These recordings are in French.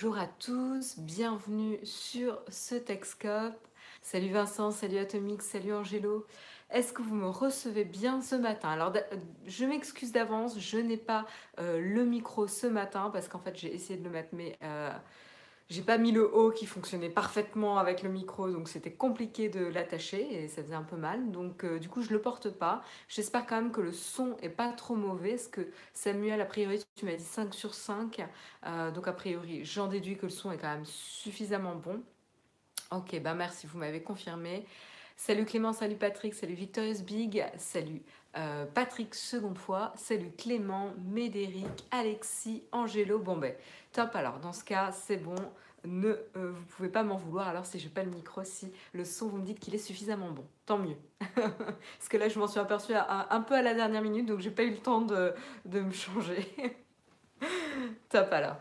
Bonjour à tous, bienvenue sur ce Texcope. Salut Vincent, salut Atomique, salut Angelo. Est-ce que vous me recevez bien ce matin? Alors, je m'excuse d'avance, je n'ai pas euh, le micro ce matin parce qu'en fait, j'ai essayé de le mettre, mais euh, j'ai pas mis le haut qui fonctionnait parfaitement avec le micro, donc c'était compliqué de l'attacher et ça faisait un peu mal. Donc, euh, du coup, je le porte pas. J'espère quand même que le son est pas trop mauvais. Parce que Samuel, a priori, tu m'as dit 5 sur 5. donc, a priori, j'en déduis que le son est quand même suffisamment bon. Ok, bah merci, vous m'avez confirmé. Salut Clément, salut Patrick, salut Victorious Big, salut euh, Patrick seconde fois, salut Clément, Médéric, Alexis, Angelo. Bon ben, top alors, dans ce cas, c'est bon. Ne, euh, vous pouvez pas m'en vouloir alors si je pas le micro, si le son vous me dites qu'il est suffisamment bon. Tant mieux. Parce que là je m'en suis aperçue un peu à la dernière minute donc j'ai pas eu le temps de, me changer. top alors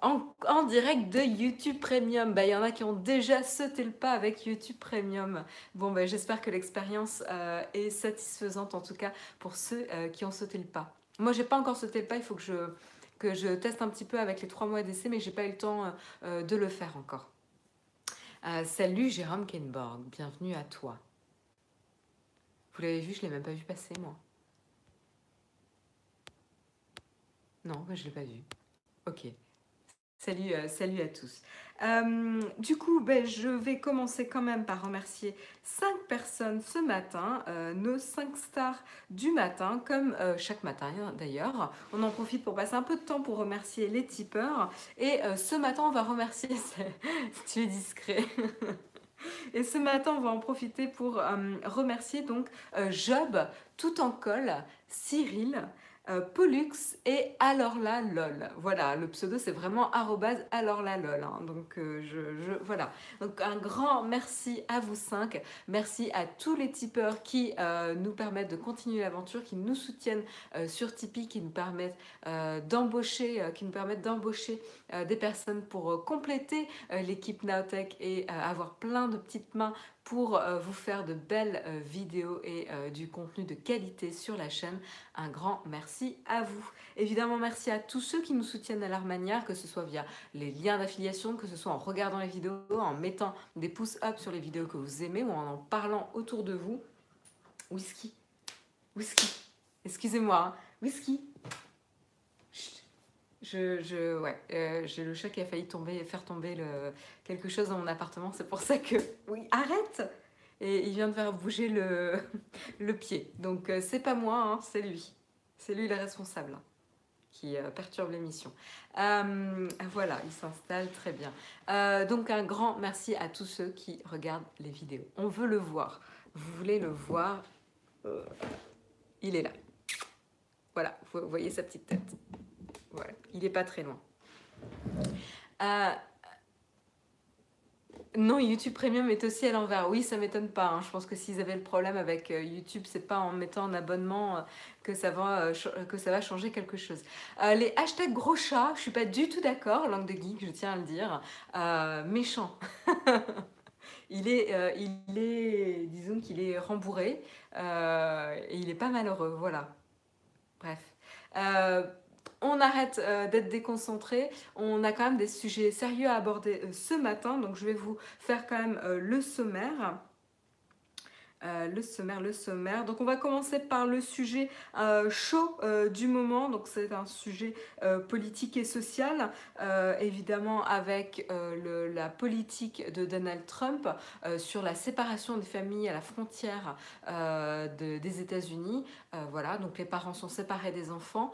en, direct de YouTube Premium. Bah, il y en a qui ont déjà sauté le pas avec YouTube Premium. Bon, bah, j'espère que l'expérience euh, est satisfaisante, en tout cas pour ceux euh, qui ont sauté le pas. Moi, j'ai pas encore sauté le pas, il faut que je, que je teste un petit peu avec les trois mois d'essai, mais j'ai pas eu le temps euh, de le faire encore. salut Jérôme Kenborg, bienvenue à toi. Vous l'avez vu, je l'ai même pas vu passer, moi. Non, je l'ai pas vu. Ok. Salut, euh, salut à tous. Euh, du coup, ben, je vais commencer quand même par remercier cinq personnes ce matin, euh, nos cinq stars du matin, comme chaque matin hein, d'ailleurs. On en profite pour passer un peu de temps pour remercier les tipeurs. Et ce matin, on va remercier, si tu es discret. Et ce matin, on va en profiter pour remercier donc Job, tout en col, Cyril, euh, Pollux et alors là lol. Voilà, le pseudo c'est vraiment arrobase alors là lol. Hein. donc euh, je, voilà. Donc un grand merci à vous cinq. Merci à tous les tipeurs qui euh, nous permettent de continuer l'aventure, qui nous soutiennent sur Tipeee, qui nous permettent d'embaucher, qui nous permettent d'embaucher des personnes pour compléter l'équipe Naotech et avoir plein de petites mains pour euh, vous faire de belles euh, vidéos et euh, du contenu de qualité sur la chaîne. Un grand merci à vous. Évidemment, merci à tous ceux qui nous soutiennent à leur manière, que ce soit via les liens d'affiliation, que ce soit en regardant les vidéos, en mettant des pouces up sur les vidéos que vous aimez ou en en parlant autour de vous. Whisky, whisky, excusez-moi, hein. whisky, je, je, ouais, euh, j'ai le chat qui a failli tomber, faire tomber quelque chose dans mon appartement. C'est pour ça que, oui, arrête Et il vient de faire bouger le, le pied. Donc, euh, c'est pas moi, hein, c'est lui. C'est lui le responsable qui euh, perturbe l'émission. voilà, il s'installe très bien. donc, un grand merci à tous ceux qui regardent les vidéos. On veut le voir. Vous voulez le voir Il est là. Voilà, vous voyez sa petite tête. Voilà, il n'est pas très loin. Euh, non, YouTube Premium est aussi à l'envers. Oui, ça m'étonne pas. Hein. Je pense que s'ils avaient le problème avec euh, YouTube, c'est pas en mettant un abonnement euh, que, ça va, que ça va changer quelque chose. les hashtags gros chat, je suis pas du tout d'accord, langue de geek, je tiens à le dire. méchant. il, est, il est, disons qu'il est rembourré et il est pas malheureux, voilà. Bref on arrête euh, d'être déconcentré. On a quand même des sujets sérieux à aborder euh, ce matin, donc je vais vous faire quand même euh, le sommaire. Euh, le sommaire, le sommaire. Donc on va commencer par le sujet euh, chaud euh, du moment. Donc c'est un sujet politique et social, évidemment avec la politique de Donald Trump sur la séparation des familles à la frontière des États-Unis. voilà, donc les parents sont séparés des enfants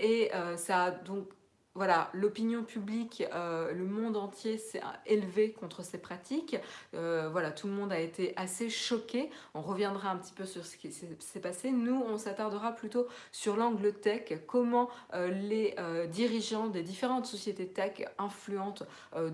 et ça a donc voilà, l'opinion publique, euh, le monde entier s'est élevé contre ces pratiques. Euh, voilà, tout le monde a été assez choqué. On reviendra un petit peu sur ce qui s'est passé. Nous, on s'attardera plutôt sur l'angle tech, comment euh, les dirigeants des différentes sociétés tech influentes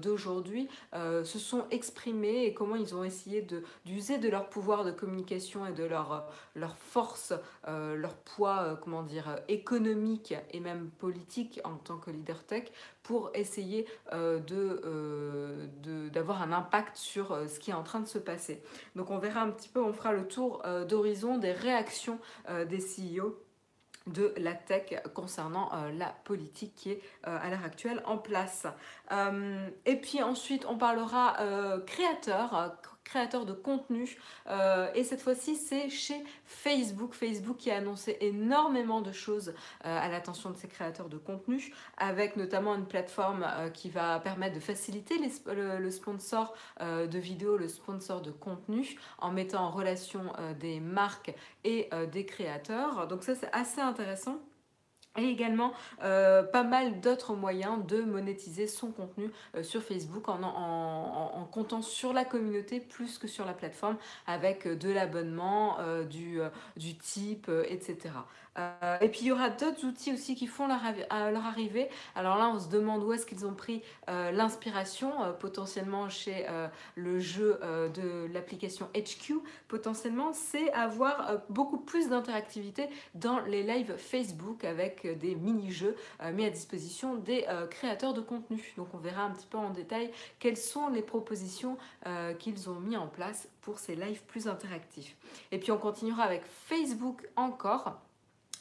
d'aujourd'hui se sont exprimés et comment ils ont essayé d'user de, leur pouvoir de communication et de leur, leur force, leur poids, comment dire, économique et même politique en tant que leader tech pour essayer euh, euh, de, d'avoir un impact sur euh, ce qui est en train de se passer. Donc on verra un petit peu, on fera le tour d'horizon des réactions des CEO de la tech concernant la politique qui est à l'heure actuelle en place. et puis ensuite, on parlera créateur, créateur de contenu. Euh, et cette fois-ci, c'est chez Facebook. Facebook qui a annoncé énormément de choses euh, à l'attention de ses créateurs de contenu, avec notamment une plateforme euh, qui va permettre de faciliter le, sponsor de vidéos, le sponsor de contenu, en mettant en relation des marques et des créateurs. Donc ça, c'est assez intéressant et également euh, pas mal d'autres moyens de monétiser son contenu euh, sur Facebook en, comptant sur la communauté plus que sur la plateforme avec de l'abonnement, euh, du type, etc. Euh, et puis il y aura d'autres outils aussi qui font leur, leur, arrivée. Alors là, on se demande où est-ce qu'ils ont pris euh, l'inspiration, euh, potentiellement chez le jeu de l'application HQ. Potentiellement, c'est avoir beaucoup plus d'interactivité dans les lives Facebook avec des mini-jeux mis à disposition des créateurs de contenu. Donc on verra un petit peu en détail quelles sont les propositions qu'ils ont mis en place pour ces lives plus interactifs. Et puis on continuera avec Facebook encore.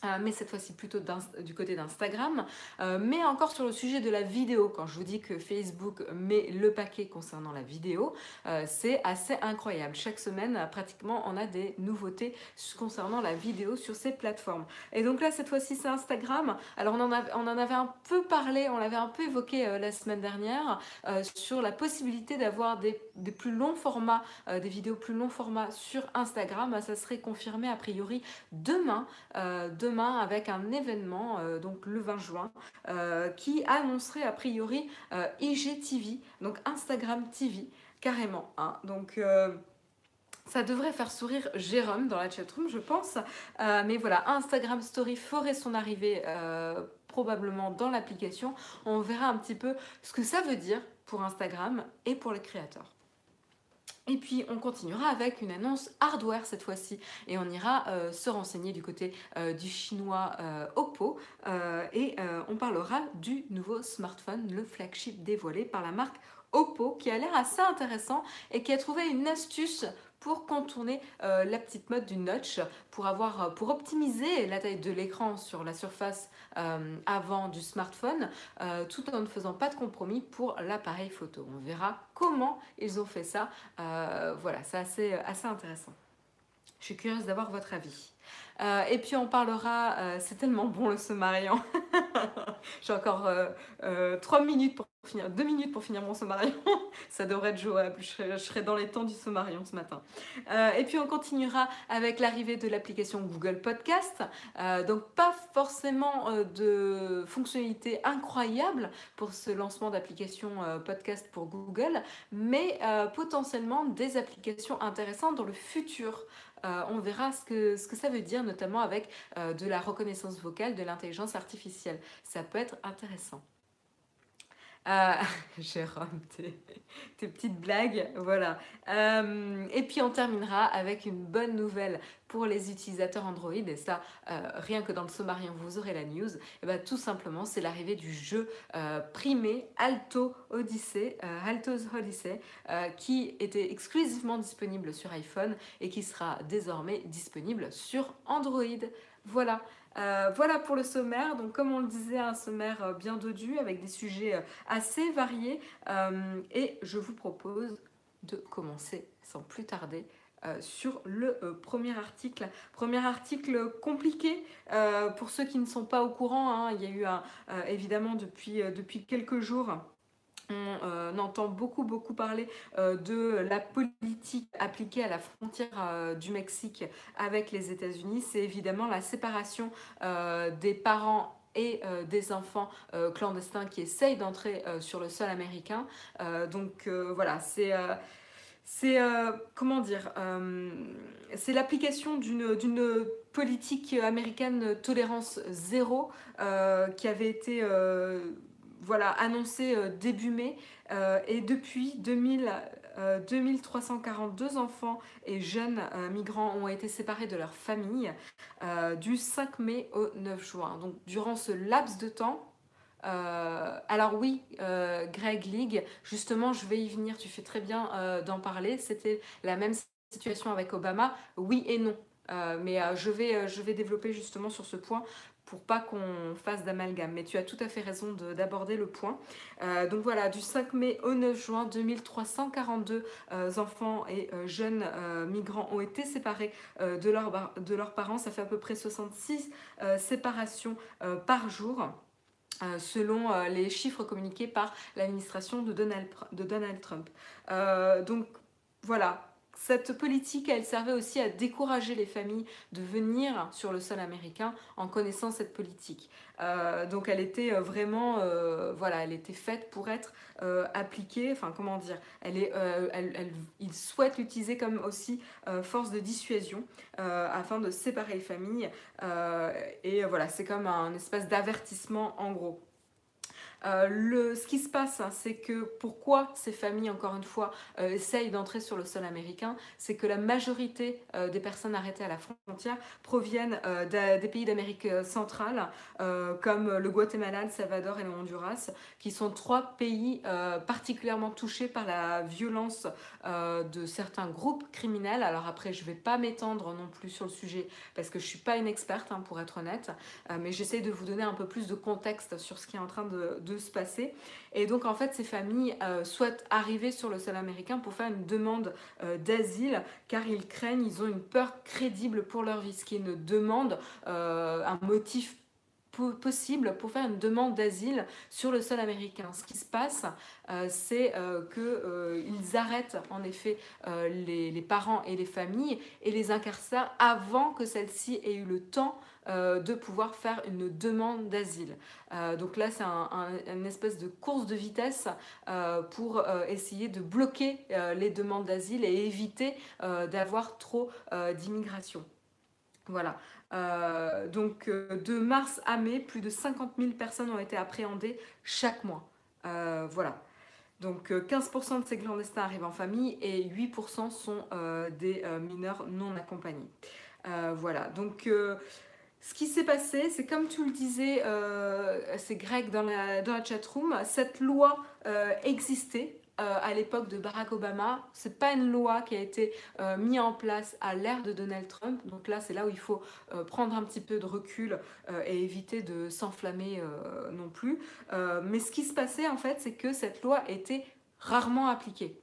Euh, mais cette fois-ci plutôt du côté d'Instagram, euh, mais encore sur le sujet de la vidéo. Quand je vous dis que Facebook met le paquet concernant la vidéo, euh, c'est assez incroyable. Chaque semaine, pratiquement, on a des nouveautés concernant la vidéo sur ces plateformes. Et donc là, cette fois-ci, c'est Instagram. Alors, on en, on en avait un peu parlé, on l'avait un peu évoqué la semaine dernière, sur la possibilité d'avoir des, des, plus longs formats, des vidéos plus longs formats sur Instagram. Ça serait confirmé a priori demain. demain avec un événement, euh, donc le 20 juin, euh, qui annoncerait a priori euh, IGTV, donc Instagram TV, carrément. Hein. Donc ça devrait faire sourire Jérôme dans la chatroom, je pense. mais voilà, Instagram Story ferait son arrivée probablement dans l'application. On verra un petit peu ce que ça veut dire pour Instagram et pour les créateurs. Et puis on continuera avec une annonce hardware cette fois-ci. Et on ira euh, se renseigner du côté euh, du chinois euh, Oppo. Et on parlera du nouveau smartphone, le flagship dévoilé par la marque Oppo qui a l'air assez intéressant et qui a trouvé une astuce pour contourner euh, la petite mode du notch, pour, avoir, euh, pour optimiser la taille de l'écran sur la surface euh, avant du smartphone, tout en ne faisant pas de compromis pour l'appareil photo. On verra comment ils ont fait ça. voilà, c'est assez, assez intéressant. Je suis curieuse d'avoir votre avis. Et puis on parlera, c'est tellement bon le Sommarian. J'ai encore 3 minutes pour finir, deux minutes pour finir mon sommarion. ça devrait être jouable. Je serai, dans les temps du sommarion ce matin. Euh, et puis on continuera avec l'arrivée de l'application Google Podcast. Euh, donc pas forcément euh, de fonctionnalités incroyables pour ce lancement d'application podcast pour Google, mais potentiellement des applications intéressantes dans le futur. On verra ce que, ce que ça veut dire, notamment avec de la reconnaissance vocale, de l'intelligence artificielle. Ça peut être intéressant. Euh, Jérôme, tes, petites blagues, voilà. Euh, et puis on terminera avec une bonne nouvelle pour les utilisateurs Android, et ça, euh, rien que dans le sommarien, vous aurez la news. Et bien, tout simplement, c'est l'arrivée du jeu primé Alto Odyssey, Alto's Odyssey, qui était exclusivement disponible sur iPhone et qui sera désormais disponible sur Android. Voilà. Euh, voilà pour le sommaire. Donc, comme on le disait, un sommaire euh, bien dodu avec des sujets euh, assez variés. et je vous propose de commencer sans plus tarder sur le premier article. Premier article compliqué pour ceux qui ne sont pas au courant. Hein. il y a eu évidemment depuis, depuis quelques jours on euh, entend beaucoup beaucoup parler euh, de la politique appliquée à la frontière euh, du Mexique avec les États-Unis. C'est évidemment la séparation des parents et des enfants clandestins qui essayent d'entrer sur le sol américain. donc voilà, c'est c'est comment dire c'est l'application d'une politique américaine tolérance zéro qui avait été voilà, annoncé euh, début mai. Euh, et depuis 2000, 2342 euh, enfants et jeunes migrants ont été séparés de leur famille du 5 mai au 9 juin. Donc durant ce laps de temps, alors oui, Greg League, justement, je vais y venir, tu fais très bien d'en parler. C'était la même situation avec Obama, oui et non. mais je, vais, je vais développer justement sur ce point pas qu'on fasse d'amalgame. Mais tu as tout à fait raison d'aborder le point. Euh, donc voilà, du 5 mai au 9 juin 2342 euh, enfants et euh, jeunes migrants ont été séparés de, leur, de leurs parents. Ça fait à peu près 66 séparations par jour. selon les chiffres communiqués par l'administration de Donald, de Donald Trump. donc voilà, cette politique, elle servait aussi à décourager les familles de venir sur le sol américain en connaissant cette politique. Euh, donc elle était euh, vraiment, euh, voilà, elle était faite pour être appliquée, enfin comment dire, elle est, elle, il souhaite l'utiliser comme aussi force de dissuasion afin de séparer les familles. et voilà, c'est comme un espèce d'avertissement en gros. Euh, le, ce qui se passe, hein, c'est que pourquoi ces familles, encore une fois, euh, essayent d'entrer sur le sol américain, c'est que la majorité euh, des personnes arrêtées à la frontière proviennent des pays d'Amérique centrale, comme le Guatemala, le Salvador et le Honduras, qui sont trois pays particulièrement touchés par la violence de certains groupes criminels. Alors après, je ne vais pas m'étendre non plus sur le sujet parce que je ne suis pas une experte, hein, pour être honnête, mais j'essaie de vous donner un peu plus de contexte sur ce qui est en train de se passer. Et donc en fait, ces familles euh, souhaitent arriver sur le sol américain pour faire une demande euh, d'asile car ils craignent, ils ont une peur crédible pour leur vie, ce qui est une demande, euh, un motif possible pour faire une demande d'asile sur le sol américain. Ce qui se passe, c'est qu'ils arrêtent en effet les, parents et les familles et les incarcèrent avant que celles-ci aient eu le temps euh, de pouvoir faire une demande d'asile. Euh, donc là, c'est un, une espèce de course de vitesse euh, pour essayer de bloquer les demandes d'asile et éviter d'avoir trop d'immigration. Voilà. Donc de mars à mai, plus de 50 000 personnes ont été appréhendées chaque mois. voilà. Donc 15% de ces clandestins arrivent en famille et 8% sont des mineurs non accompagnés. voilà. Donc ce qui s'est passé, c'est comme tu le disais, euh, c'est Greg dans la, dans la chatroom, cette loi euh, existait euh, à l'époque de Barack Obama. C'est pas une loi qui a été mise en place à l'ère de Donald Trump. Donc là, c'est là où il faut prendre un petit peu de recul et éviter de s'enflammer non plus. mais ce qui se passait en fait, c'est que cette loi était rarement appliquée.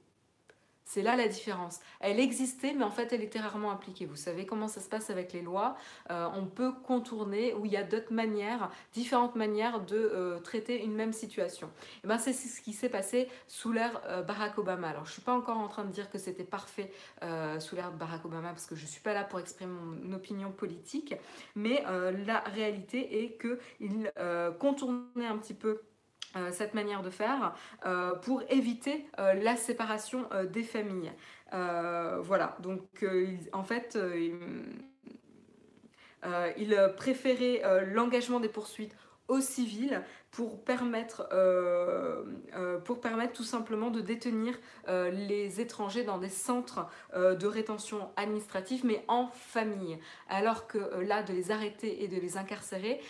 C'est là la différence. Elle existait, mais en fait, elle était rarement appliquée. Vous savez comment ça se passe avec les lois. Euh, on peut contourner, ou il y a d'autres manières, différentes manières de euh, traiter une même situation. Et eh ben, c'est ce qui s'est passé sous l'ère euh, Barack Obama. Alors, je ne suis pas encore en train de dire que c'était parfait sous l'ère Barack Obama, parce que je ne suis pas là pour exprimer mon opinion politique, mais la réalité est qu'il contournait un petit peu cette manière de faire euh, pour éviter euh, la séparation des familles. voilà, donc en fait, il préférait l'engagement des poursuites aux civils pour permettre, euh, euh, pour permettre tout simplement de détenir euh, les étrangers dans des centres de rétention administrative, mais en famille. Alors que là, de les arrêter et de les incarcérer,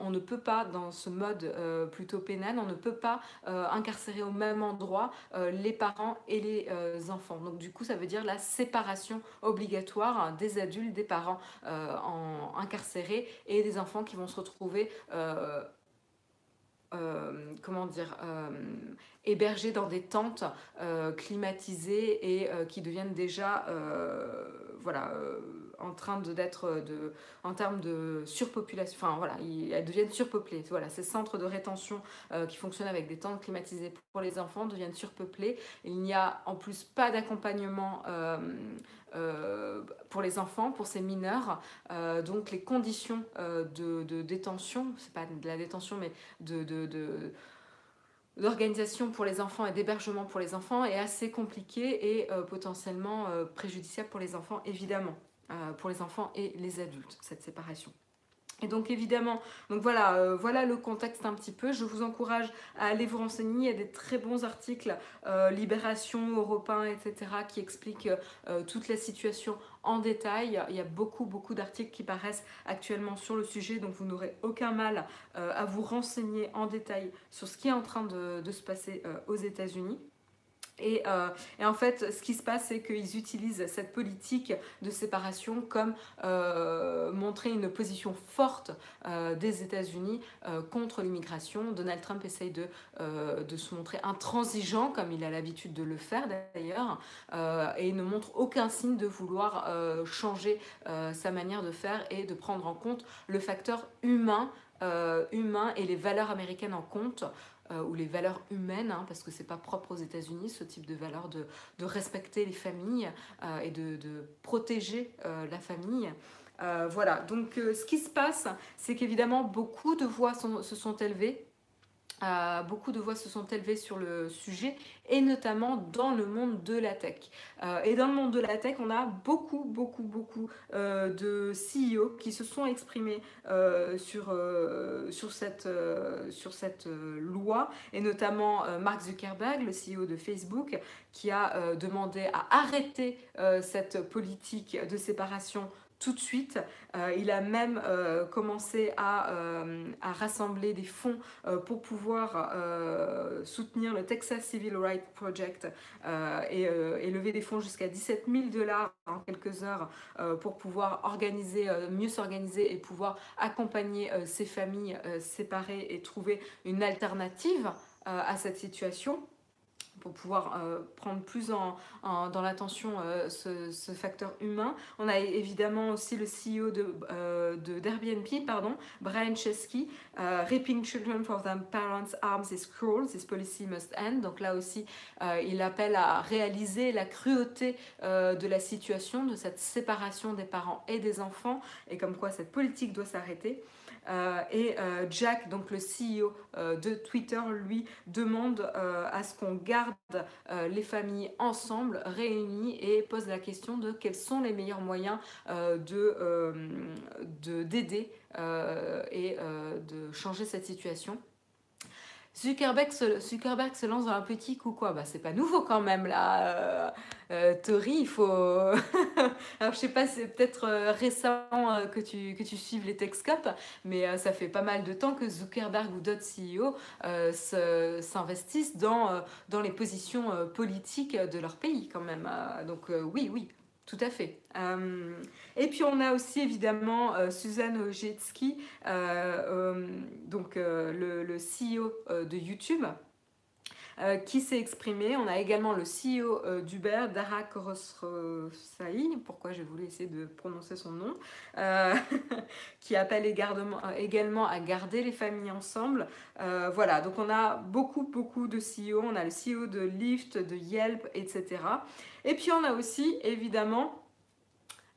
on ne peut pas, dans ce mode plutôt pénal, on ne peut pas incarcérer au même endroit les parents et les enfants. Donc du coup, ça veut dire la séparation obligatoire hein, des adultes, des parents en, incarcérés et des enfants qui vont se retrouver euh, comment dire, euh, hébergés dans des tentes euh, climatisées et qui deviennent déjà, voilà, en train d'être, de, en termes de surpopulation, enfin voilà, elles deviennent surpeuplées. Voilà, ces centres de rétention qui fonctionnent avec des tentes climatisées pour les enfants deviennent surpeuplés. Il n'y a en plus pas d'accompagnement euh, pour les enfants, pour ces mineurs. Euh, donc les conditions euh, de, de, détention, c'est pas de la détention, mais d'organisation pour les enfants et d'hébergement pour les enfants est assez compliqué et potentiellement préjudiciable pour les enfants, évidemment, pour les enfants et les adultes, cette séparation. Et donc évidemment, euh, voilà le contexte un petit peu. Je vous encourage à aller vous renseigner. Il y a des très bons articles, euh, Libération, Europe etc., qui expliquent euh, toute la situation en détail. Il y a beaucoup, beaucoup d'articles qui paraissent actuellement sur le sujet, donc vous n'aurez aucun mal à vous renseigner en détail sur ce qui est en train de se passer aux États-Unis. Et, euh, et, en fait, ce qui se passe, c'est qu'ils utilisent cette politique de séparation comme euh, montrer une position forte euh, des États-Unis contre l'immigration. Donald Trump essaye de, se montrer intransigeant, comme il a l'habitude de le faire d'ailleurs, et ne montre aucun signe de vouloir changer sa manière de faire et de prendre en compte le facteur humain, humain et les valeurs américaines en compte euh, ou les valeurs humaines, hein, parce que c'est pas propre aux États-Unis, ce type de valeur de, de respecter les familles euh, et de, de protéger euh, la famille. Voilà, donc ce qui se passe, c'est qu'évidemment beaucoup de voix se sont élevées euh, beaucoup de voix se sont élevées sur le sujet et notamment dans le monde de la tech. Euh, et dans le monde de la tech, on a beaucoup, beaucoup, beaucoup euh, de CEO qui se sont exprimés sur cette loi et notamment Mark Zuckerberg, le CEO de Facebook, qui a demandé à arrêter cette politique de séparation tout de suite. Euh, il a même euh, commencé à, euh, à, rassembler des fonds pour pouvoir soutenir le Texas Civil Rights Project et, et, lever des fonds jusqu'à 17 000 dollars en quelques heures pour pouvoir organiser, mieux s'organiser et pouvoir accompagner ces familles séparées et trouver une alternative à cette situation pour pouvoir euh, prendre plus en, dans l'attention euh, ce, facteur humain. On a évidemment aussi le CEO de, euh, d'Airbnb, pardon, Brian Chesky, Raping Children for their parents' arms is cruel, this policy must end. Donc là aussi, il appelle à réaliser la cruauté de la situation, de cette séparation des parents et des enfants, et comme quoi cette politique doit s'arrêter. Euh, et euh, Jack, donc le CEO euh, de Twitter, lui demande à ce qu'on garde les familles ensemble, réunies, et pose la question de quels sont les meilleurs moyens de, d'aider et de changer cette situation. Zuckerberg se, Zuckerberg se lance dans un petit coup quoi. Bah c'est pas nouveau quand même là. Euh, euh, Tori il faut alors je sais pas c'est peut-être euh, récent euh, que tu que tu suives les Techscope mais ça fait pas mal de temps que Zuckerberg ou d'autres CEO s'investissent dans dans les positions politiques de leur pays quand même. Donc oui oui tout à fait. Euh, et puis on a aussi évidemment euh, Suzanne Ojetsky, euh, euh donc le, CEO de YouTube, qui s'est exprimé. On a également le CEO d'Uber, Dara Khosrowshahi, pourquoi j'ai voulu essayer de prononcer son nom, qui appelle également à garder les familles ensemble. voilà, donc on a beaucoup, beaucoup de CEO. On a le CEO de Lyft, de Yelp, etc. Et puis on a aussi évidemment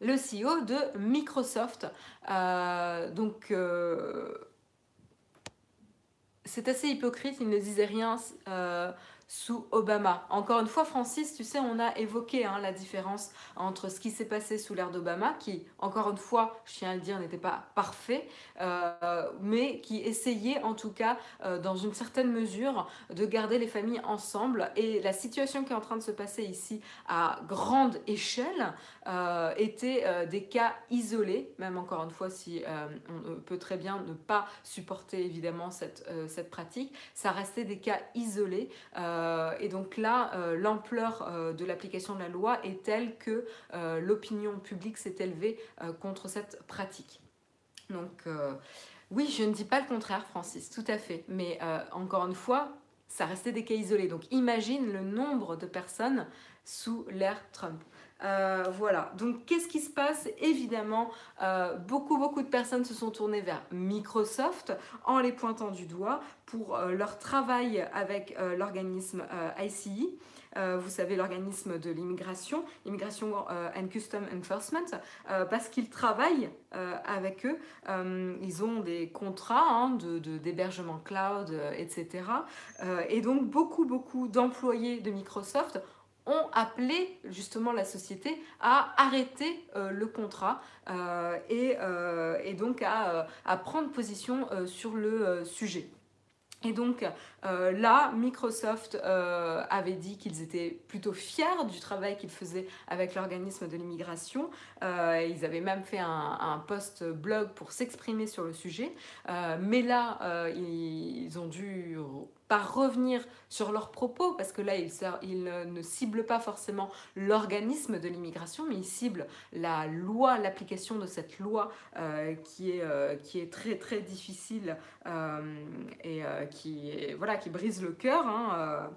le CEO de Microsoft. Euh, donc euh, c'est assez hypocrite, il ne disait rien euh, sous Obama. Encore une fois, Francis, tu sais, on a évoqué hein, la différence entre ce qui s'est passé sous l'ère d'Obama, qui, encore une fois, je tiens à le dire, n'était pas parfait, euh, mais qui essayait, en tout cas, euh, dans une certaine mesure, de garder les familles ensemble. Et la situation qui est en train de se passer ici, à grande échelle, euh, était euh, des cas isolés, même encore une fois, si euh, on peut très bien ne pas supporter, évidemment, cette, cette pratique, ça restait des cas isolés. Et donc là, l'ampleur de l'application de la loi est telle que l'opinion publique s'est élevée contre cette pratique. Donc oui, je ne dis pas le contraire, Francis, tout à fait. Mais encore une fois, ça restait des cas isolés. Donc imagine le nombre de personnes sous l'ère Trump. Euh, voilà, donc qu'est-ce qui se passe? Évidemment, euh, beaucoup, beaucoup de personnes se sont tournées vers Microsoft en les pointant du doigt pour euh, leur travail avec l'organisme euh, ICE. vous savez, l'organisme de l'immigration, Immigration and Custom Enforcement, parce qu'ils travaillent avec eux. ils ont des contrats hein, d'hébergement de, cloud, etc. et donc, beaucoup, beaucoup d'employés de Microsoft ont appelé justement la société à arrêter euh, le contrat euh, et, euh, et, donc à, à, prendre position sur le sujet. Et donc là, Microsoft avait dit qu'ils étaient plutôt fiers du travail qu'ils faisaient avec l'organisme de l'immigration. Ils avaient même fait un post blog pour s'exprimer sur le sujet. mais là, ils ont dû revenir sur leurs propos, parce que là, ils, ne ciblent pas forcément l'organisme de l'immigration, mais ils ciblent la loi, l'application de cette loi euh, qui, est, euh, qui est très très difficile euh, et qui, voilà, qui brise le cœur. Hein,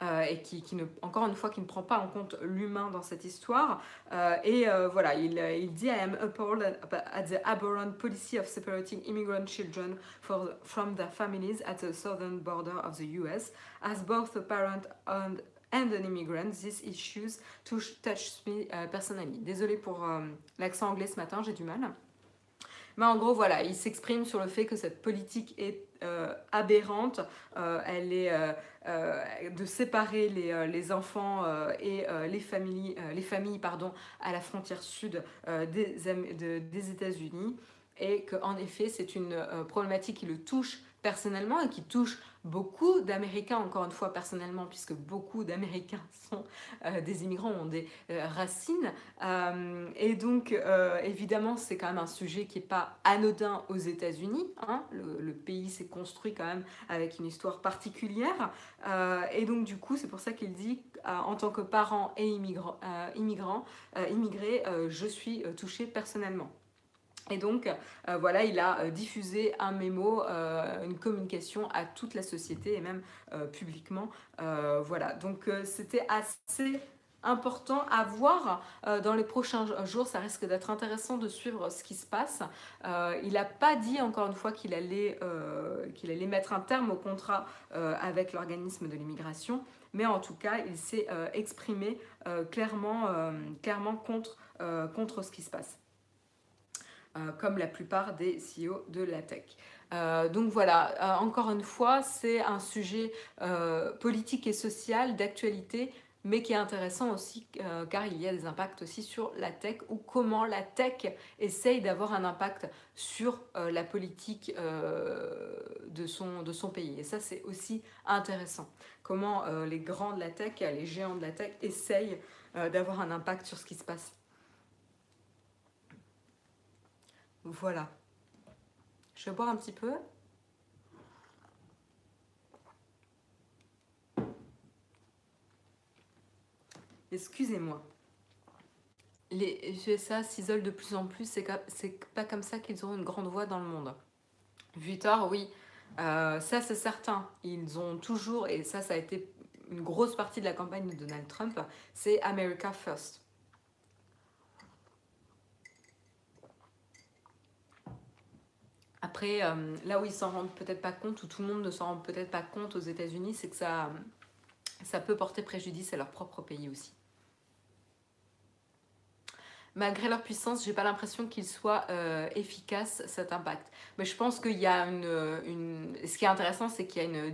euh, et qui, ne, encore une fois, qui ne prend pas en compte l'humain dans cette histoire. Euh, et euh, voilà, il, il, dit I am appalled at the aberrant policy of separating immigrant children for, from their families at the southern border of the US. As both a parent and and an immigrant, these issues touch me personally. Désolée pour l'accent anglais ce matin, j'ai du mal. Mais en gros, voilà, il s'exprime sur le fait que cette politique est euh, aberrante. Euh, elle est euh, de séparer les, les enfants et les familles, les familles pardon, à la frontière sud des, des États-Unis. Et qu'en effet, c'est une problématique qui le touche personnellement et qui touche beaucoup d'Américains, encore une fois personnellement, puisque beaucoup d'Américains sont euh, des immigrants, ont des euh, racines. Euh, et donc, évidemment, c'est quand même un sujet qui n'est pas anodin aux États-Unis. Hein. Le, pays s'est construit quand même avec une histoire particulière. et donc, du coup, c'est pour ça qu'il dit, en tant que parent et immigrant, immigrant immigré, je suis touché personnellement. Et donc, euh, voilà, il a euh, diffusé un mémo, euh, une communication à toute la société et même publiquement. voilà, donc c'était assez important à voir dans les prochains jours. Ça risque d'être intéressant de suivre ce qui se passe. il n'a pas dit, encore une fois, qu'il allait, qu'il allait mettre un terme au contrat avec l'organisme de l'immigration, mais en tout cas, il s'est exprimé clairement, clairement contre, contre ce qui se passe. Euh, comme la plupart des CEO de la tech. Euh, donc voilà, euh, encore une fois, c'est un sujet politique et social d'actualité, mais qui est intéressant aussi car il y a des impacts aussi sur la tech ou comment la tech essaye d'avoir un impact sur la politique de, son, de son pays. Et ça, c'est aussi intéressant. Comment les grands de la tech, les géants de la tech essayent d'avoir un impact sur ce qui se passe Voilà. Je vais boire un petit peu. Excusez-moi. Les USA s'isolent de plus en plus, c'est pas comme ça qu'ils auront une grande voix dans le monde. Vuitton, oui, euh, ça c'est certain. Ils ont toujours, et ça ça a été une grosse partie de la campagne de Donald Trump, c'est America First. Après, euh, là où ils s'en rendent peut-être pas compte, ou tout le monde ne s'en rend peut-être pas compte aux États-Unis, c'est que ça, ça peut porter préjudice à leur propre pays aussi. Malgré leur puissance, j'ai pas l'impression qu'ils soient euh, efficaces cet impact. Mais je pense qu'il y a une, une, Ce qui est intéressant, c'est qu'il y a une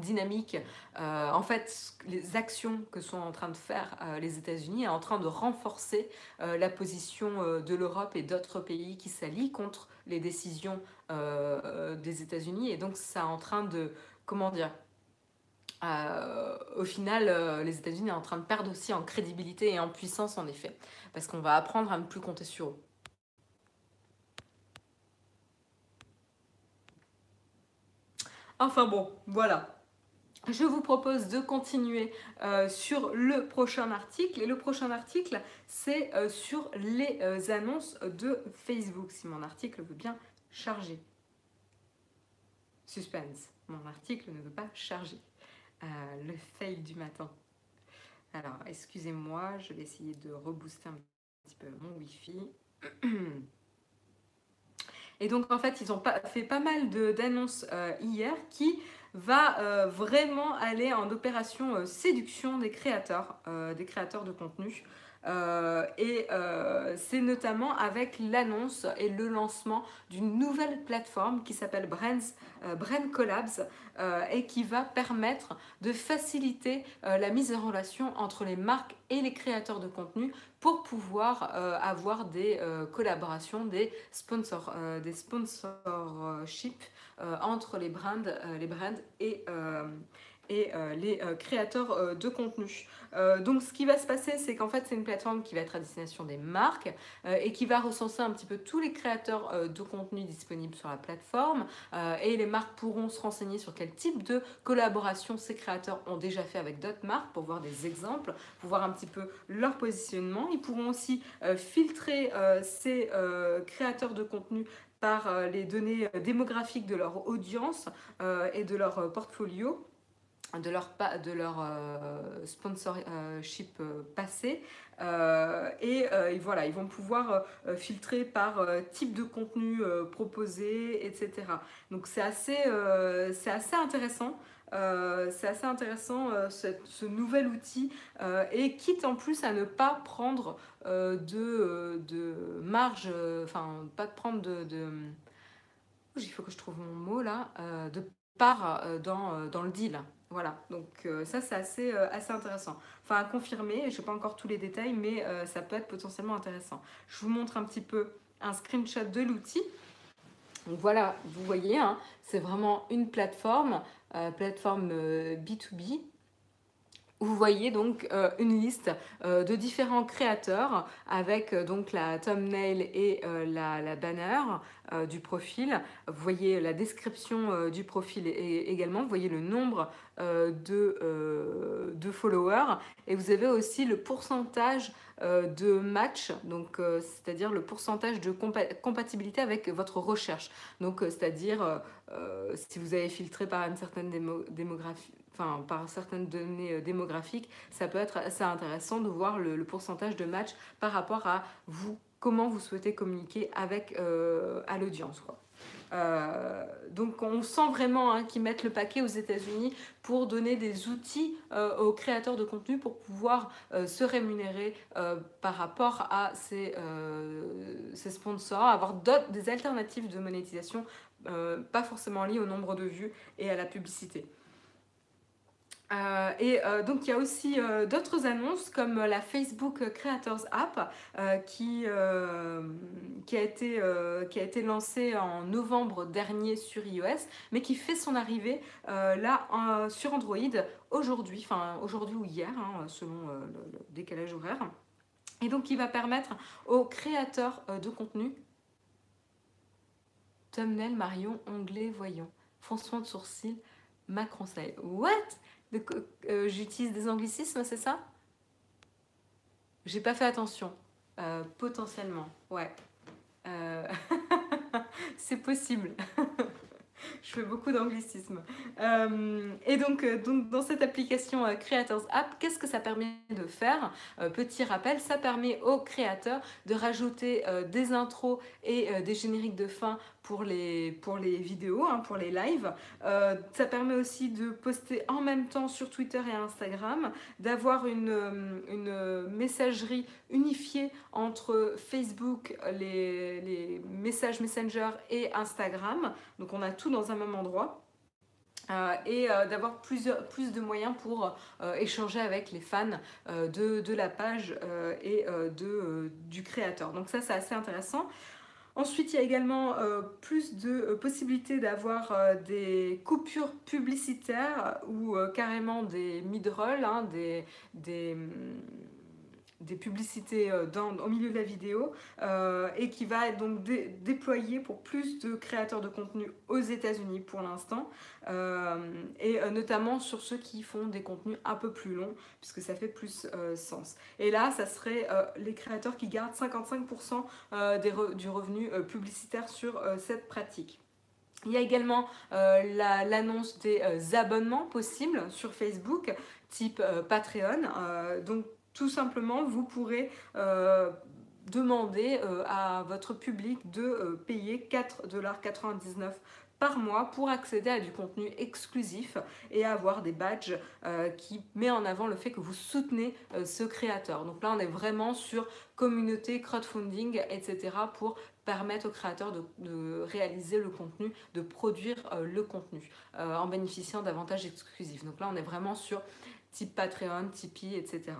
dynamique. Euh, en fait, les actions que sont en train de faire les États-Unis est en train de renforcer la position de l'Europe et d'autres pays qui s'allient contre les décisions euh, des États-Unis. Et donc, ça est en train de, comment dire, euh, au final, euh, les États-Unis sont en train de perdre aussi en crédibilité et en puissance, en effet, parce qu'on va apprendre à ne plus compter sur eux. Enfin bon, voilà. Je vous propose de continuer sur le prochain article. Et le prochain article, c'est sur les annonces de Facebook, si mon article veut bien charger. Suspense. Mon article ne veut pas charger. Euh, le fail du matin. Alors, excusez-moi, je vais essayer de rebooster un petit peu mon Wi-Fi. Et donc, en fait, ils ont fait pas mal d'annonces euh, hier qui va euh, vraiment aller en opération séduction des créateurs, des créateurs de contenu. Euh, et euh, c'est notamment avec l'annonce et le lancement d'une nouvelle plateforme qui s'appelle Brands, euh, Collabs et qui va permettre de faciliter la mise en relation entre les marques et les créateurs de contenu pour pouvoir avoir des collaborations, des, des sponsorships entre les brands, les brands et, et les créateurs de contenu. Euh, donc ce qui va se passer, c'est qu'en fait c'est une plateforme qui va être à destination des marques euh, et qui va recenser un petit peu tous les créateurs euh, de contenu disponibles sur la plateforme et les marques pourront se renseigner sur quel type de collaboration ces créateurs ont déjà fait avec d'autres marques pour voir des exemples, pour voir un petit peu leur positionnement. Ils pourront aussi filtrer ces créateurs de contenu par les données démographiques de leur audience et de leur portfolio de leur, euh, sponsorship euh, passé. Euh, et, voilà, ils vont pouvoir filtrer par type de contenu proposé, etc. Donc c'est assez, c'est assez intéressant. c'est assez intéressant ce, nouvel outil et quitte en plus à ne pas prendre de, de marge, enfin pas de prendre de, de il faut que je trouve mon mot là, de part dans, dans le deal. Voilà, donc euh, ça c'est assez, euh, assez intéressant. Enfin à confirmer, je n'ai pas encore tous les détails, mais euh, ça peut être potentiellement intéressant. Je vous montre un petit peu un screenshot de l'outil. Donc voilà, vous voyez, hein, c'est vraiment une plateforme, plateforme B2B, vous voyez donc euh, une liste euh, de différents créateurs avec euh, donc la thumbnail et la, la, banner du profil. Vous voyez la description du profil et, également. Vous voyez le nombre de, de, followers et vous avez aussi le pourcentage de match, donc c'est-à-dire le pourcentage de compatibilité avec votre recherche. Donc c'est-à-dire si vous avez filtré par une certaine démographie enfin, par certaines données euh, démographiques, ça peut être assez intéressant de voir le, pourcentage de match par rapport à vous, comment vous souhaitez communiquer avec euh, à l'audience. Euh, donc on sent vraiment hein, qu'ils mettent le paquet aux États-Unis pour donner des outils aux créateurs de contenu pour pouvoir se rémunérer par rapport à ces, ces sponsors, avoir des alternatives de monétisation pas forcément liées au nombre de vues et à la publicité. Euh, et euh, donc il y a aussi euh, d'autres annonces comme la Facebook Creators App qui, a été, qui a été lancée en novembre dernier sur iOS mais qui fait son arrivée là sur Android aujourd'hui, enfin aujourd'hui ou hier hein, selon le, décalage horaire. Et donc qui va permettre aux créateurs de contenu thumbnail, Marion, onglet, voyons, froncement de sourcils, Macron style. What? Euh, j'utilise des anglicismes, c'est ça? J'ai pas fait attention. Euh, potentiellement, ouais. Euh, c'est possible. Je fais beaucoup d'anglicisme. et donc, donc, dans cette application Creators App, qu'est-ce que ça permet de faire? Petit rappel, ça permet aux créateurs de rajouter des intros et des génériques de fin pour les, pour les vidéos, hein, pour les lives. Euh, ça permet aussi de poster en même temps sur Twitter et Instagram, d'avoir une, euh, une, messagerie unifiée entre Facebook, les, les, messages Messenger et Instagram. Donc on a tout dans un même endroit. Euh, et d'avoir plus, de moyens pour échanger avec les fans de, la page et de, du créateur. Donc ça c'est assez intéressant. Ensuite, il y a également euh, plus de euh, possibilités d'avoir euh, des coupures publicitaires ou carrément des mid-roll, hein, des, des, des publicités euh, au milieu de la vidéo euh, et qui va être donc déployé pour plus de créateurs de contenu aux États-Unis pour l'instant euh, et notamment sur ceux qui font des contenus un peu plus longs puisque ça fait plus sens. Et là, ça serait les créateurs qui gardent 55% des du revenu publicitaire sur cette pratique. Il y a également l'annonce des abonnements possibles sur Facebook, type Patreon. donc tout simplement, vous pourrez euh, demander euh, à votre public de euh, payer 4,99$ par mois pour accéder à du contenu exclusif et avoir des badges qui met en avant le fait que vous soutenez ce créateur. Donc là, on est vraiment sur communauté, crowdfunding, etc. pour permettre aux créateurs de, réaliser le contenu, de produire le contenu en bénéficiant d'avantages exclusifs. Donc là, on est vraiment sur type Patreon, Tipeee, etc.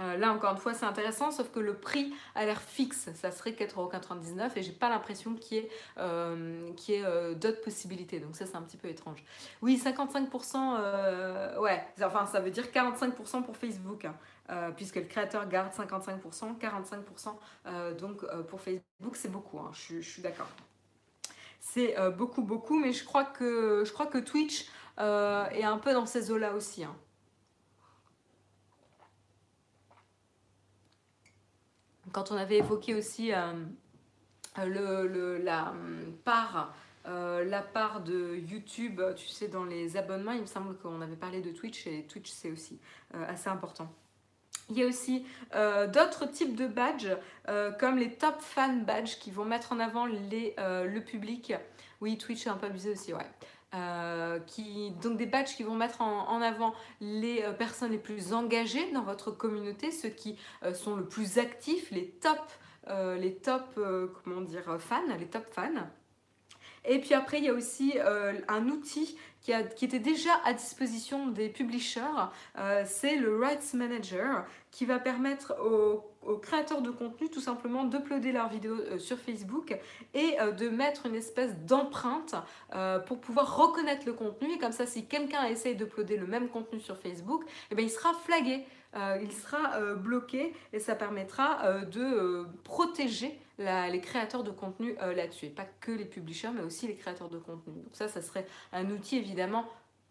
Euh, là encore une fois c'est intéressant sauf que le prix a l'air fixe, ça serait 4,99€ et j'ai pas l'impression qu'il y ait, euh, ait d'autres possibilités donc ça c'est un petit peu étrange. Oui 55% ouais enfin ça veut dire 45% pour Facebook hein, puisque le créateur garde 55%, 45% donc pour Facebook c'est beaucoup, hein, je, suis d'accord. C'est beaucoup beaucoup mais je crois que, je crois que Twitch est un peu dans ces eaux là aussi. Hein. Quand on avait évoqué aussi euh, la part euh, la part de YouTube, tu sais, dans les abonnements, il me semble qu'on avait parlé de Twitch et Twitch c'est aussi euh, assez important. Il y a aussi d'autres types de badges comme les top fan badges qui vont mettre en avant les, le public. Oui, Twitch est un peu abusé aussi, ouais. Euh, donc des badges qui vont mettre en, avant les euh, personnes les plus engagées dans votre communauté, ceux qui euh, sont le plus actifs, les top, les top comment dire, fans, les top fans. Et puis après, il y a aussi un outil qui, était déjà à disposition des publishers, c'est le Rights Manager, qui va permettre aux créateurs de contenu tout simplement d'uploader leurs vidéos euh, sur Facebook et euh, de mettre une espèce d'empreinte euh, pour pouvoir reconnaître le contenu. Et comme ça si quelqu'un essaye d'uploader le même contenu sur Facebook eh bien, il sera flagué il sera bloqué et ça permettra de protéger les créateurs de contenu là-dessus. Et pas que les publishers, mais aussi les créateurs de contenu. Donc ça, ça serait un outil évidemment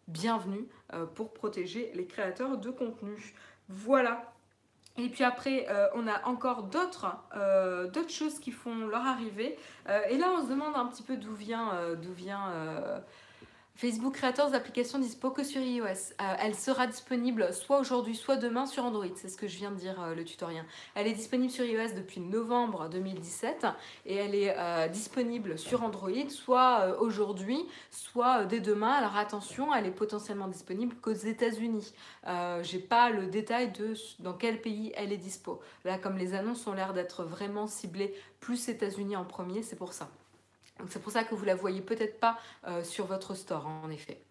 bienvenu pour protéger les créateurs de contenu. Voilà, et puis après, euh, on a encore euh, d'autres choses qui font leur arrivée. Euh, et là, on se demande un petit peu d'où vient, d'où vient Facebook Creators, l'application dispo que sur iOS. Euh, elle sera disponible soit aujourd'hui, soit demain sur Android. C'est ce que je viens de dire, euh, le tutoriel. Elle est disponible sur iOS depuis novembre 2017 et elle est euh, disponible sur Android soit aujourd'hui, soit dès demain. Alors attention, elle est potentiellement disponible qu'aux États-Unis. J'ai pas le détail de dans quel pays elle est dispo. Là, comme les annonces ont l'air d'être vraiment ciblées plus États-Unis en premier, c'est pour ça c'est pour ça que vous la voyez peut-être pas euh, sur votre store, en effet.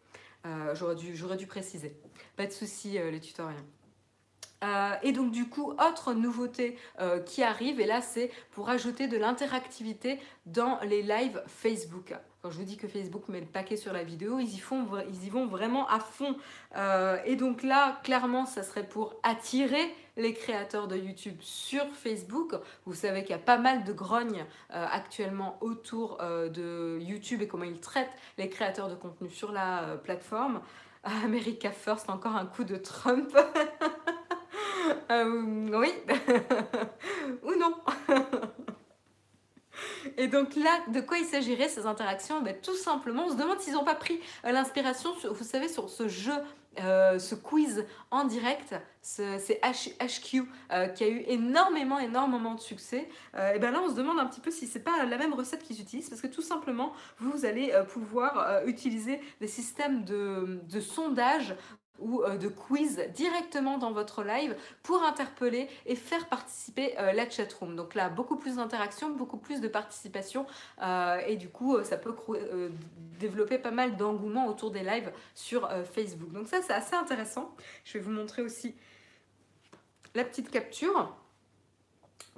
Euh, j'aurais, dû, préciser. Pas de souci, euh, les tutoriels. et donc du coup, autre nouveauté qui arrive, et là c'est pour ajouter de l'interactivité dans les lives Facebook. Quand je vous dis que Facebook met le paquet sur la vidéo, ils y, vont vraiment à fond. Et donc là, clairement, ça serait pour attirer les créateurs de YouTube sur Facebook. Vous savez qu'il y a pas mal de grognes euh, actuellement autour euh, de YouTube et comment ils traitent les créateurs de contenu sur la plateforme. America First, encore un coup de Trump. oui ou non et donc là, de quoi il s'agirait ces interactions? Ben, Tout simplement, on se demande s'ils n'ont pas pris euh, l'inspiration, vous savez, sur ce jeu euh, ce quiz en direct, c'est HQ euh, qui a eu énormément, énormément de succès. et bien là, on se demande un petit peu si c'est pas la même recette qu'ils utilisent, parce que tout simplement, vous allez pouvoir utiliser des systèmes de sondage ou euh, de quiz directement dans votre live pour interpeller et faire participer euh, la chatroom. Donc là, beaucoup plus d'interaction, beaucoup plus de participation euh, et du coup, ça peut développer pas mal d'engouement autour des lives sur Facebook. Donc ça, c'est assez intéressant. Je vais vous montrer aussi la petite capture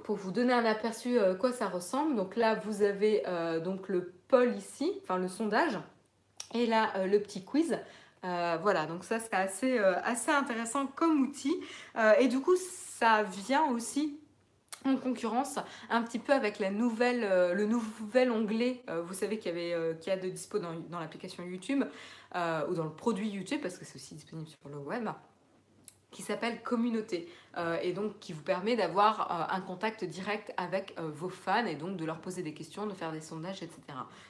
pour vous donner un aperçu quoi ça ressemble. Donc là, vous avez donc le poll ici, enfin le sondage, et là, le petit quiz. Euh, voilà, donc ça c'est assez, euh, intéressant comme outil. Euh, et du coup, ça vient aussi en concurrence un petit peu avec le nouvel onglet, vous savez qu'il y, avait, a de dispo dans, l'application YouTube ou dans le produit YouTube parce que c'est aussi disponible sur le web qui s'appelle Communauté et donc qui vous permet d'avoir un contact direct avec vos fans et donc de leur poser des questions, de faire des sondages, etc.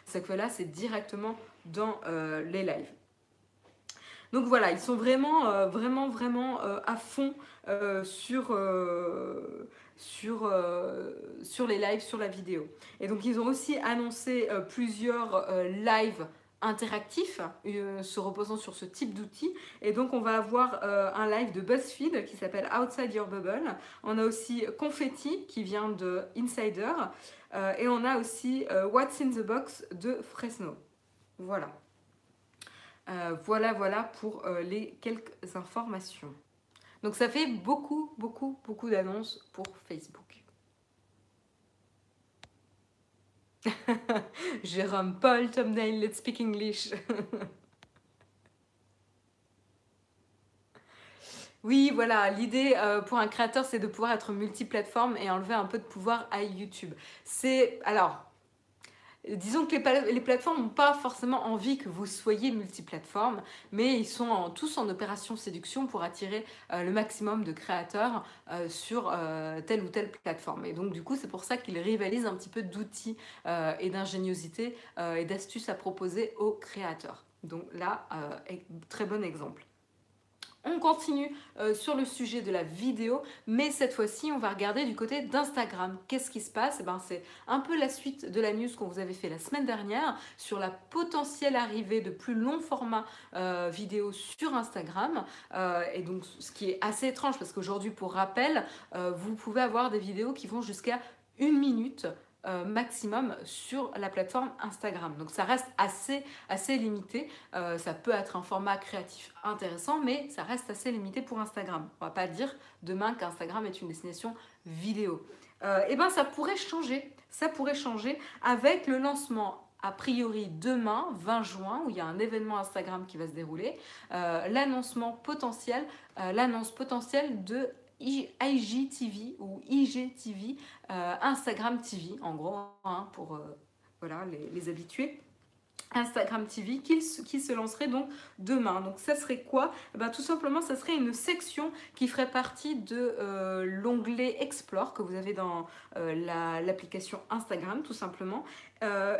C'est que là, c'est directement dans les lives. Donc voilà, ils sont vraiment, euh, vraiment, vraiment euh, à fond euh, sur, sur, sur les lives, sur la vidéo. Et donc ils ont aussi annoncé plusieurs lives interactifs se reposant sur ce type d'outils. Et donc on va avoir un live de BuzzFeed qui s'appelle Outside Your Bubble. On a aussi Confetti qui vient de Insider. et on a aussi What's in the Box de Fresno. Voilà. Euh, voilà, voilà pour euh, les quelques informations. Donc ça fait beaucoup, beaucoup, beaucoup d'annonces pour Facebook. Jérôme Paul, thumbnail, let's speak English. Oui, voilà, l'idée euh, pour un créateur, c'est de pouvoir être multiplateforme et enlever un peu de pouvoir à YouTube. C'est alors, disons que les, plateformes n'ont pas forcément envie que vous soyez multiplateforme, mais ils sont tous en opération séduction pour attirer euh, le maximum de créateurs euh, sur telle ou telle plateforme. Et donc du coup, c'est pour ça qu'ils rivalisent un petit peu d'outils et d'ingéniosité et d'astuces à proposer aux créateurs. Donc là, très bon exemple. On continue euh, sur le sujet de la vidéo, mais cette fois-ci, on va regarder du côté d'Instagram. Qu'est-ce qui se passe? Eh ben, C'est un peu la suite de la news qu'on vous avait fait la semaine dernière sur la potentielle arrivée de plus longs formats euh, vidéo sur Instagram. Euh, et donc, ce qui est assez étrange parce qu'aujourd'hui, pour rappel, vous pouvez avoir des vidéos qui vont jusqu'à une minute. Euh, maximum sur la plateforme Instagram. Donc ça reste assez, assez limité. Euh, ça peut être un format créatif intéressant, mais ça reste assez limité pour Instagram. On va pas dire demain qu'Instagram est une destination vidéo. Euh, et eh ben ça pourrait changer. Ça pourrait changer avec le lancement a priori demain, 20 juin, où il y a un événement Instagram qui va se dérouler, l'annoncement potentiel, l'annonce potentielle de IGTV ou IGTV, euh, Instagram TV en gros, hein, pour euh, voilà, les, habitués. Instagram TV qui, se lancerait donc demain. Donc ça serait quoi? Eh ben, Tout simplement, ça serait une section qui ferait partie de euh, l'onglet Explore que vous avez dans l'application Instagram tout simplement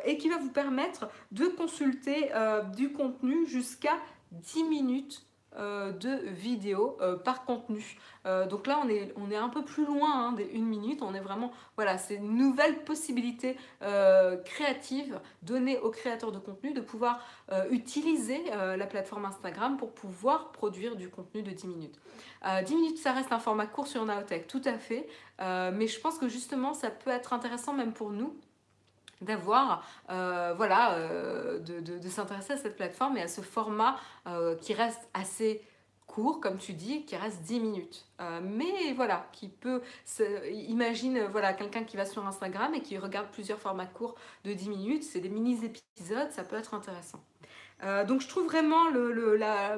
et qui va vous permettre de consulter du contenu jusqu'à 10 minutes de vidéos euh, par contenu. Euh, donc là, on est, on est un peu plus loin hein, des une minute. On est vraiment, voilà, c'est une nouvelle possibilité créative donnée aux créateurs de contenu de pouvoir utiliser la plateforme Instagram pour pouvoir produire du contenu de 10 minutes. 10 minutes, ça reste un format court sur Naotech, tout à fait. mais je pense que justement, ça peut être intéressant même pour nous d'avoir, euh, voilà, euh, de, s'intéresser à cette plateforme et à ce format euh, qui reste assez court, comme tu dis, qui reste 10 minutes. mais voilà, qui peut, imagine, voilà, quelqu'un qui va sur Instagram et qui regarde plusieurs formats courts de 10 minutes, c'est des mini-épisodes, ça peut être intéressant. donc je trouve vraiment le, la,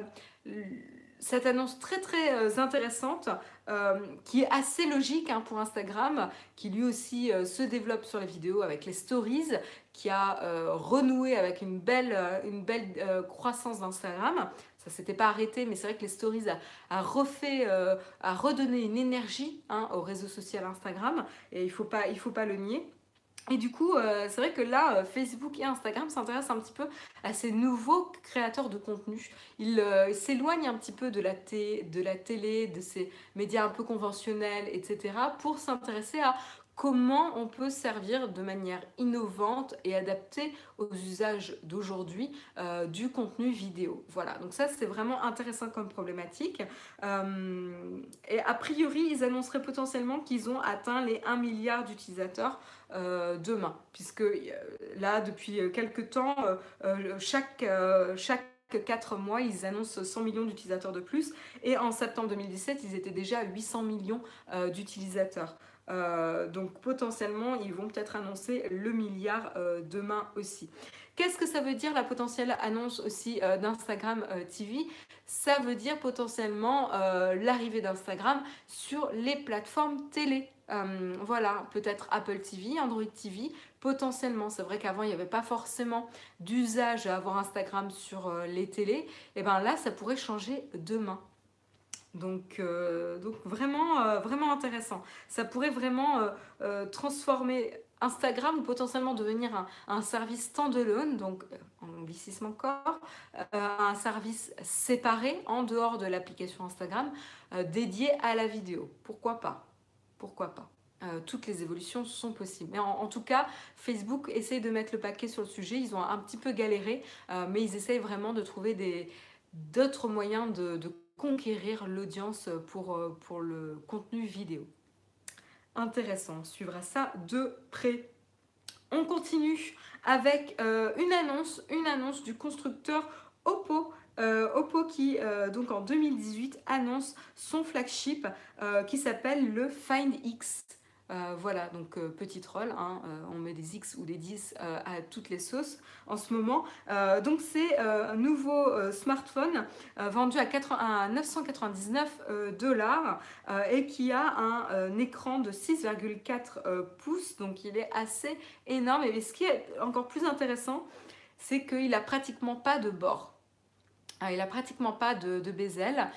cette annonce très très intéressante euh, qui est assez logique hein, pour Instagram, qui lui aussi euh, se développe sur les vidéos avec les stories, qui a euh, renoué avec une belle, une belle croissance d'Instagram. Ça s'était pas arrêté, mais c'est vrai que les stories a, refait, a redonné une énergie hein, au réseau social Instagram, et il faut il faut pas le nier. Et du coup, euh, c'est vrai que là, euh, Facebook et Instagram s'intéressent un petit peu à ces nouveaux créateurs de contenu. Ils euh, s'éloignent un petit peu de la, de la télé, de ces médias un peu conventionnels, etc., pour s'intéresser à comment on peut servir de manière innovante et adaptée aux usages d'aujourd'hui du contenu vidéo. Voilà, donc ça c'est vraiment intéressant comme problématique. Et a priori, ils annonceraient potentiellement qu'ils ont atteint les 1 milliard d'utilisateurs euh, demain, puisque là, depuis quelques temps, chaque... chaque 4 mois, ils annoncent 100 millions d'utilisateurs de plus. Et en septembre 2017, ils étaient déjà à 800 millions d'utilisateurs. Euh, donc potentiellement, ils vont peut-être annoncer le milliard euh, demain aussi. Qu'est-ce que ça veut dire la potentielle annonce aussi euh, d'Instagram TV Ça veut dire potentiellement l'arrivée d'Instagram sur les plateformes télé. Voilà, peut-être Apple TV, Android TV, potentiellement. C'est vrai qu'avant, il n'y avait pas forcément d'usage à avoir Instagram sur les télés. Et bien là, ça pourrait changer demain. Donc, euh, donc vraiment, euh, intéressant. Ça pourrait vraiment euh, transformer Instagram ou potentiellement devenir un, un service standalone, donc en anglicisme encore, un service séparé en dehors de l'application Instagram dédié à la vidéo. Pourquoi pas? Pourquoi pas toutes les évolutions sont possibles. Mais en, tout cas, Facebook essaye de mettre le paquet sur le sujet. Ils ont un petit peu galéré, mais ils essayent vraiment de trouver d'autres moyens de, conquérir l'audience pour, euh, pour le contenu vidéo. Intéressant, on suivra ça de près. On continue avec euh, une annonce, une annonce du constructeur Oppo Oppo qui, donc en 2018, annonce son flagship qui s'appelle le Find X. Euh, voilà, donc euh, petit troll, hein, euh, on met des X ou des 10 à toutes les sauces en ce moment. donc c'est un nouveau smartphone vendu à, 999 dollars et qui a un, écran de 6,4 pouces, donc il est assez énorme. Et ce qui est encore plus intéressant, c'est qu'il n'a pratiquement pas de bord. Il n'a pratiquement pas de, de bezel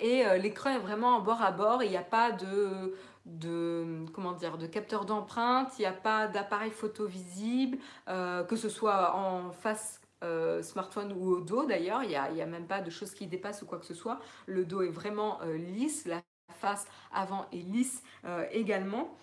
et l'écran est vraiment en bord à bord. Il n'y a pas de, de, comment dire, de capteur d'empreinte, il n'y a pas d'appareil photo visible, euh, que ce soit en face euh, smartphone ou au dos d'ailleurs, il n'y a, a, même pas de choses qui dépassent ou quoi que ce soit. Le dos est vraiment euh, lisse, la face avant est lisse également.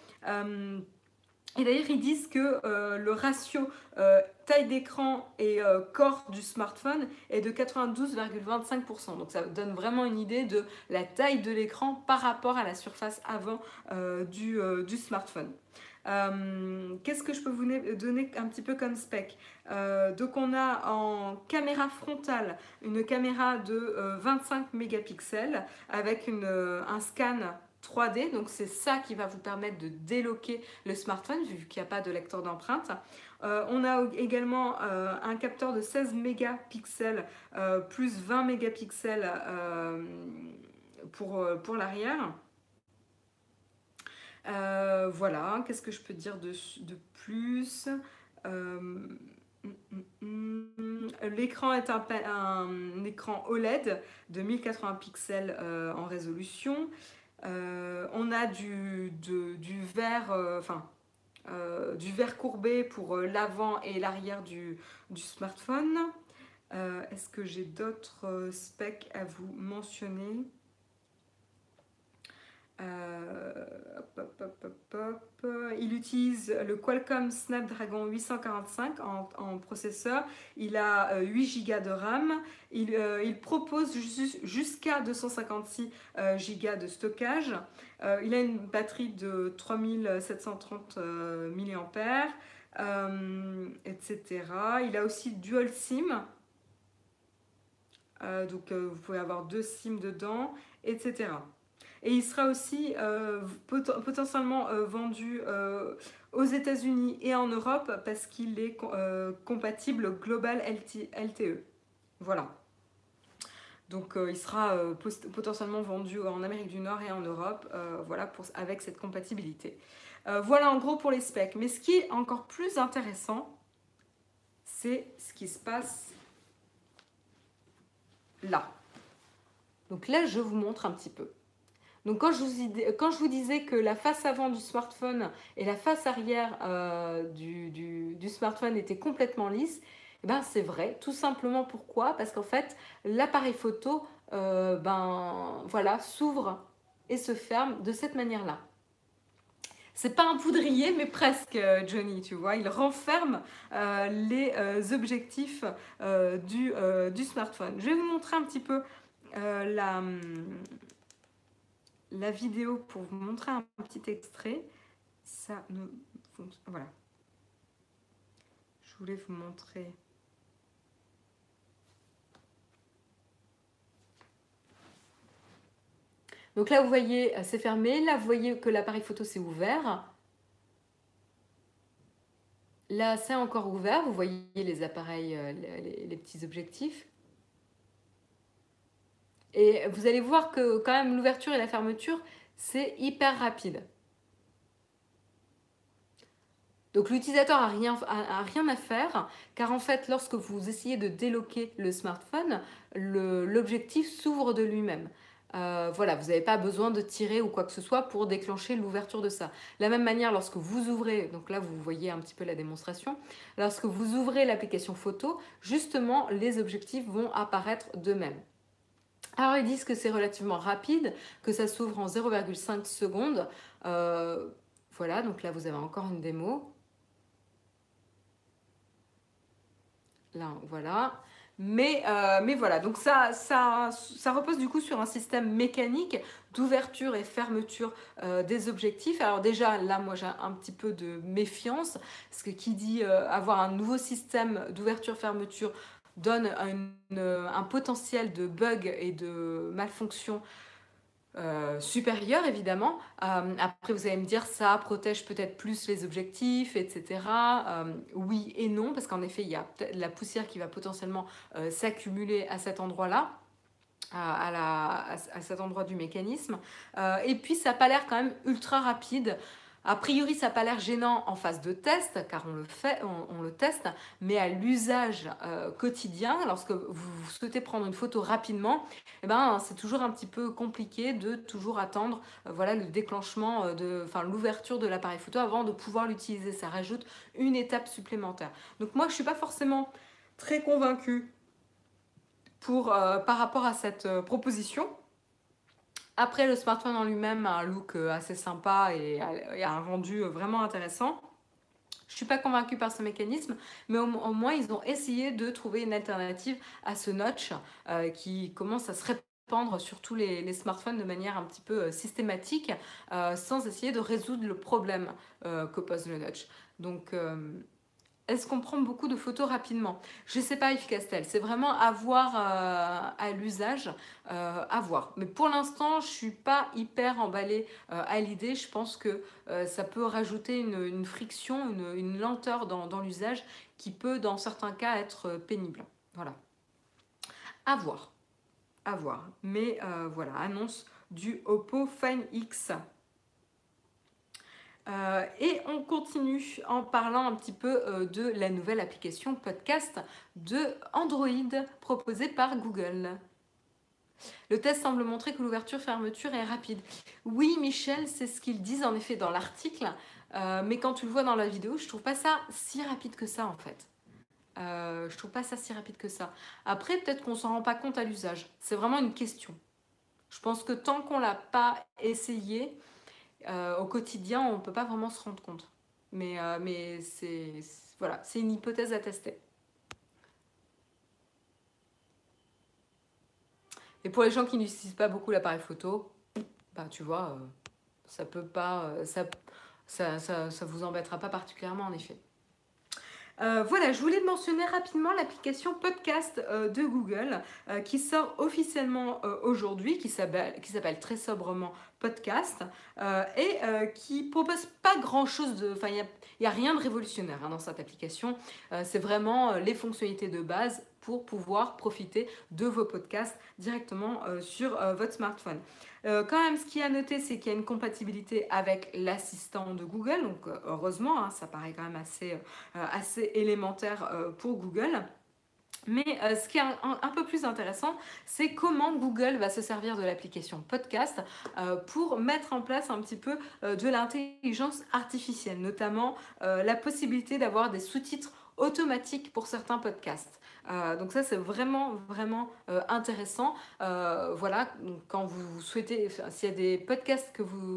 Et d'ailleurs, ils disent que euh, le ratio euh, taille d'écran et euh, corps du smartphone est de 92,25%. Donc ça donne vraiment une idée de la taille de l'écran par rapport à la surface avant du, smartphone. Qu'est-ce que je peux vous donner un petit peu comme spec? Donc on a en caméra frontale une caméra de 25 mégapixels avec un scan 3D. Donc c'est ça qui va vous permettre de déloquer le smartphone vu qu'il n'y a pas de lecteur d'empreinte. Euh, on a également euh, un capteur de 16 mégapixels euh, plus 20 mégapixels pour, pour l'arrière. voilà, qu'est-ce que je peux dire de, de plus? Mm, mm, mm, L'écran est un, un, écran OLED de 1080 pixels en résolution. Euh, on a du, verre, euh, enfin, euh, du verre courbé pour l'avant et l'arrière du, smartphone. Est-ce que j'ai d'autres specs à vous mentionner? Euh, il utilise le Qualcomm Snapdragon 845 en, processeur. Il a 8 Go de RAM. Il, euh, propose jusqu'à 256 euh, Go de stockage. il a une batterie de 3730 mAh, etc. Il a aussi Dual SIM. donc vous pouvez avoir deux SIM dedans, etc. Et il sera aussi euh, potentiellement euh, vendu euh, aux États-Unis et en Europe parce qu'il est compatible Global LTE. Voilà. Donc il sera potentiellement vendu en Amérique du Nord et en Europe voilà, pour, avec cette compatibilité. voilà en gros pour les specs. Mais ce qui est encore plus intéressant, c'est ce qui se passe là. Donc là, je vous montre un petit peu. Donc quand je, vous, disais que la face avant du smartphone et la face arrière euh, du, smartphone étaient complètement lisses, eh ben c'est vrai. Tout simplement pourquoi? Parce qu'en fait, l'appareil photo euh, ben, voilà, s'ouvre et se ferme de cette manière-là. C'est pas un poudrier, mais presque, Johnny, tu vois. Il renferme euh, les objectifs du, du, smartphone. Je vais vous montrer un petit peu la, la vidéo pour vous montrer un petit extrait. Ça ne Voilà. Je voulais vous montrer. Donc là, vous voyez, euh, c'est fermé. Là, vous voyez que l'appareil photo s'est ouvert. Là, c'est encore ouvert. Vous voyez les appareils, euh, les petits objectifs. Et vous allez voir que quand même l'ouverture et la fermeture, c'est hyper rapide. Donc l'utilisateur n'a rien, a, rien à faire, car en fait, lorsque vous essayez de déloquer le smartphone, l'objectif s'ouvre de lui-même. Euh, voilà, vous n'avez pas besoin de tirer ou quoi que ce soit pour déclencher l'ouverture de ça. De la même manière, lorsque vous ouvrez, donc là vous voyez un petit peu la démonstration, lorsque vous ouvrez l'application photo, justement les objectifs vont apparaître d'eux-mêmes. Alors ils disent que c'est relativement rapide, que ça s'ouvre en 0,5 secondes. Euh, voilà, donc là vous avez encore une démo. Là, voilà. Mais, euh, mais voilà, donc ça, ça, ça repose du coup sur un système mécanique d'ouverture et fermeture euh, des objectifs. Alors déjà, là, moi, j'ai un petit peu de méfiance, parce que qui dit avoir un nouveau système d'ouverture-fermeture donne un, potentiel de bug et de malfonction supérieur évidemment. après, vous allez me dire, ça protège peut-être plus les objectifs, etc. oui et non, parce qu'en effet, il y a la poussière qui va potentiellement s'accumuler à cet endroit-là à, cet endroit du mécanisme. Euh, et puis ça n'a pas l'air quand même ultra rapide. A priori, ça n'a pas l'air gênant en phase de test, car on le fait, on, le teste, mais à l'usage euh, quotidien, lorsque vous souhaitez prendre une photo rapidement, eh ben, c'est toujours un petit peu compliqué de toujours attendre euh, voilà, le déclenchement, de, enfin, l'ouverture de l'appareil photo avant de pouvoir l'utiliser. Ça rajoute une étape supplémentaire. Donc moi, je ne suis pas forcément très convaincue euh, par rapport à cette euh, proposition. Après, le smartphone en lui-même a un look euh, assez sympa et, a un rendu vraiment intéressant. Je ne suis pas convaincue par ce mécanisme, mais au, moins ils ont essayé de trouver une alternative à ce notch qui commence à se répandre sur tous les, smartphones de manière un petit peu systématique, sans essayer de résoudre le problème que pose le notch. Donc est-ce qu'on prend beaucoup de photos rapidement? Je ne sais pas, Yves Castel. C'est vraiment à voir euh, à l'usage, euh, à voir. Mais pour l'instant, je ne suis pas hyper emballée euh, à l'idée. Je pense que ça peut rajouter une, friction, une, lenteur dans, l'usage qui peut, dans certains cas, être pénible. Voilà. À voir. À voir. Mais voilà, annonce du Oppo Find X. Euh, et on continue en parlant un petit peu euh, de la nouvelle application podcast de Android proposée par Google. Le test semble montrer que l'ouverture-fermeture est rapide. Oui, Michel, c'est ce qu'ils disent en effet dans l'article, euh, mais quand tu le vois dans la vidéo, je trouve pas ça si rapide que ça en fait. je trouve pas ça si rapide que ça. Après, peut-être qu'on s'en rend pas compte à l'usage. C'est vraiment une question. Je pense que tant qu'on l'a pas essayé, euh, au quotidien, on ne peut pas vraiment se rendre compte. Mais, euh, c'est une hypothèse à tester. Et pour les gens qui n'utilisent pas beaucoup l'appareil photo, bah, tu vois, euh, ça peut pas, ça, ça, ça, ça vous embêtera pas particulièrement en effet. Euh, voilà, je voulais mentionner rapidement l'application podcast euh, de Google euh, qui sort officiellement aujourd'hui, qui s'appelle très sobrement Podcast et qui propose pas grand chose de. Enfin, il n'y a, rien de révolutionnaire hein, dans cette application. C'est vraiment les fonctionnalités de base pour pouvoir profiter de vos podcasts directement sur votre smartphone. Euh, quand même, ce qui est à noter, c'est qu'il y a une compatibilité avec l'assistant de Google. Donc, euh, heureusement, hein, ça paraît quand même euh, assez élémentaire pour Google. Mais ce qui est un, peu plus intéressant, c'est comment Google va se servir de l'application podcast pour mettre en place un petit peu de l'intelligence artificielle, notamment la possibilité d'avoir des sous-titres automatiques pour certains podcasts. Euh, donc ça c'est vraiment vraiment euh, intéressant. Euh, voilà, quand vous souhaitez, s'il y a des podcasts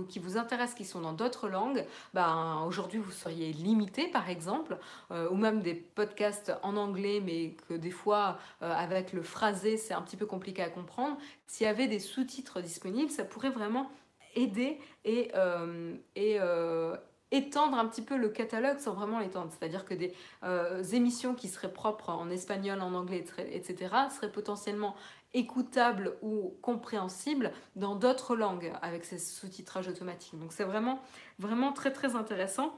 qui vous intéressent qui sont dans d'autres langues, ben, aujourd'hui vous seriez limité par exemple, ou même des podcasts en anglais mais que des fois avec le phrasé c'est un petit peu compliqué à comprendre. S'il y avait des sous-titres disponibles, ça pourrait vraiment aider et, et, étendre un petit peu le catalogue sans vraiment l'étendre. C'est-à-dire que des euh, émissions qui seraient propres en espagnol, en anglais, etc., seraient potentiellement écoutables ou compréhensibles dans d'autres langues avec ces sous-titrages automatiques. Donc c'est vraiment, vraiment très très intéressant.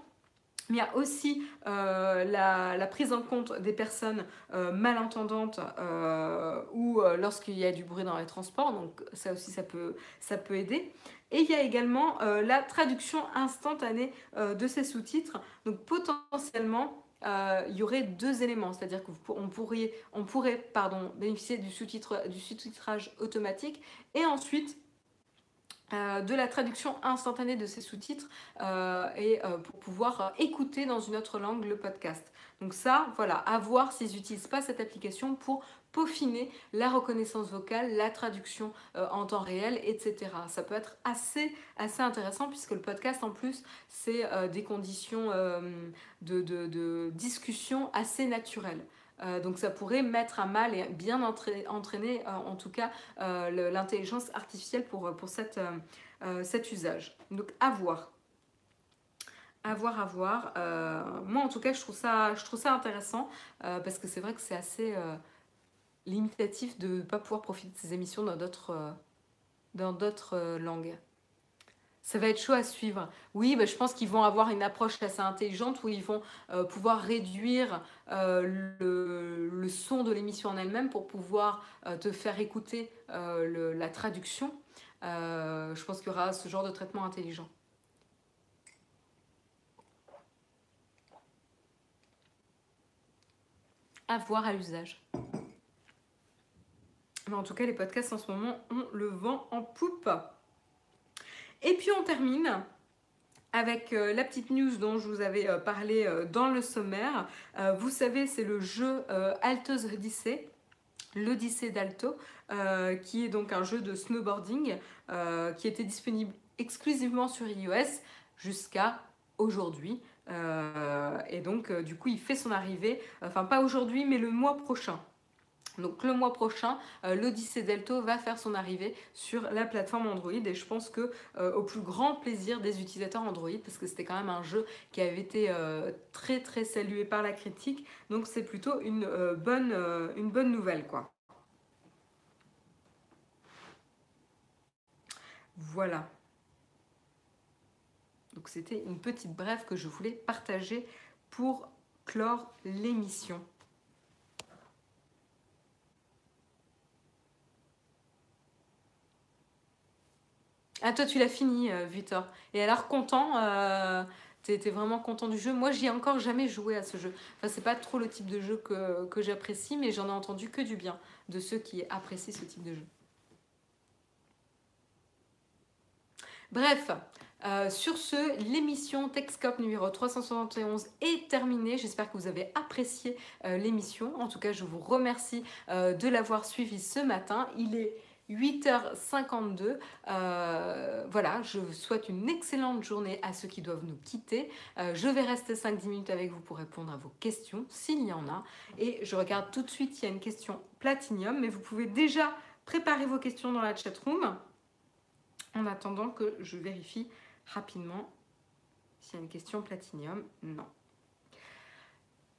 Mais il y a aussi euh, la, prise en compte des personnes euh, malentendantes ou lorsqu'il y a du bruit dans les transports. Donc ça aussi, ça peut, ça peut aider. Et il y a également euh, la traduction instantanée euh, de ces sous-titres. Donc potentiellement, euh, il y aurait deux éléments, c'est-à-dire qu'on pourrait, bénéficier du sous-titrage automatique et ensuite de la traduction instantanée de ces sous-titres et pour pouvoir écouter dans une autre langue le podcast. Donc ça, voilà, à voir s'ils n'utilisent pas cette application pour peaufiner la reconnaissance vocale, la traduction euh, en temps réel, etc. Ça peut être assez, assez intéressant puisque le podcast en plus c'est euh, des conditions euh, de, discussion assez naturelles. donc ça pourrait mettre à mal et bien entraîner en tout cas l'intelligence artificielle pour, pour cette, cet usage. Donc à voir. À voir, à voir. moi en tout cas je trouve ça, je trouve ça intéressant parce que c'est vrai que c'est assez limitatif de ne pas pouvoir profiter de ces émissions dans d'autres dans d'autres langues. Ça va être chaud à suivre. Oui, bah, je pense qu'ils vont avoir une approche assez intelligente où ils vont euh, pouvoir réduire euh, le, son de l'émission en elle-même pour pouvoir euh, te faire écouter la traduction. je pense qu'il y aura ce genre de traitement intelligent. À voir à l'usage. Mais en tout cas, les podcasts en ce moment ont le vent en poupe. Et puis on termine avec euh, la petite news dont je vous avais euh, parlé euh, dans le sommaire. vous savez, c'est le jeu Alto's Odyssey, l'Odyssée d'Alto, qui est donc un jeu de snowboarding qui était disponible exclusivement sur iOS jusqu'à aujourd'hui. et donc, du coup, il fait son arrivée, enfin pas aujourd'hui, mais le mois prochain. Donc le mois prochain, euh, l'Odyssée Delto va faire son arrivée sur la plateforme Android et je pense que euh, au plus grand plaisir des utilisateurs Android parce que c'était quand même un jeu qui avait été euh, très très salué par la critique. Donc c'est plutôt une, bonne, une bonne nouvelle quoi. Voilà. Donc c'était une petite brève que je voulais partager pour clore l'émission. Ah, toi, tu l'as fini, euh, Victor. Et alors, content euh, T'étais vraiment content du jeu? Moi, j'y ai encore jamais joué à ce jeu. Enfin, c'est pas trop le type de jeu que, j'apprécie, mais j'en ai entendu que du bien de ceux qui apprécient ce type de jeu. Bref, euh, sur ce, l'émission Techscope numéro 371 est terminée. J'espère que vous avez apprécié l'émission. En tout cas, je vous remercie de l'avoir suivi ce matin. Il est 8h52. Euh, voilà, je vous souhaite une excellente journée à ceux qui doivent nous quitter. Euh, je vais rester 5-10 minutes avec vous pour répondre à vos questions, s'il y en a. Et je regarde tout de suite, il y a une question Platinium, mais vous pouvez déjà préparer vos questions dans la chat room en attendant que je vérifie rapidement s'il y a une question Platinium. Non.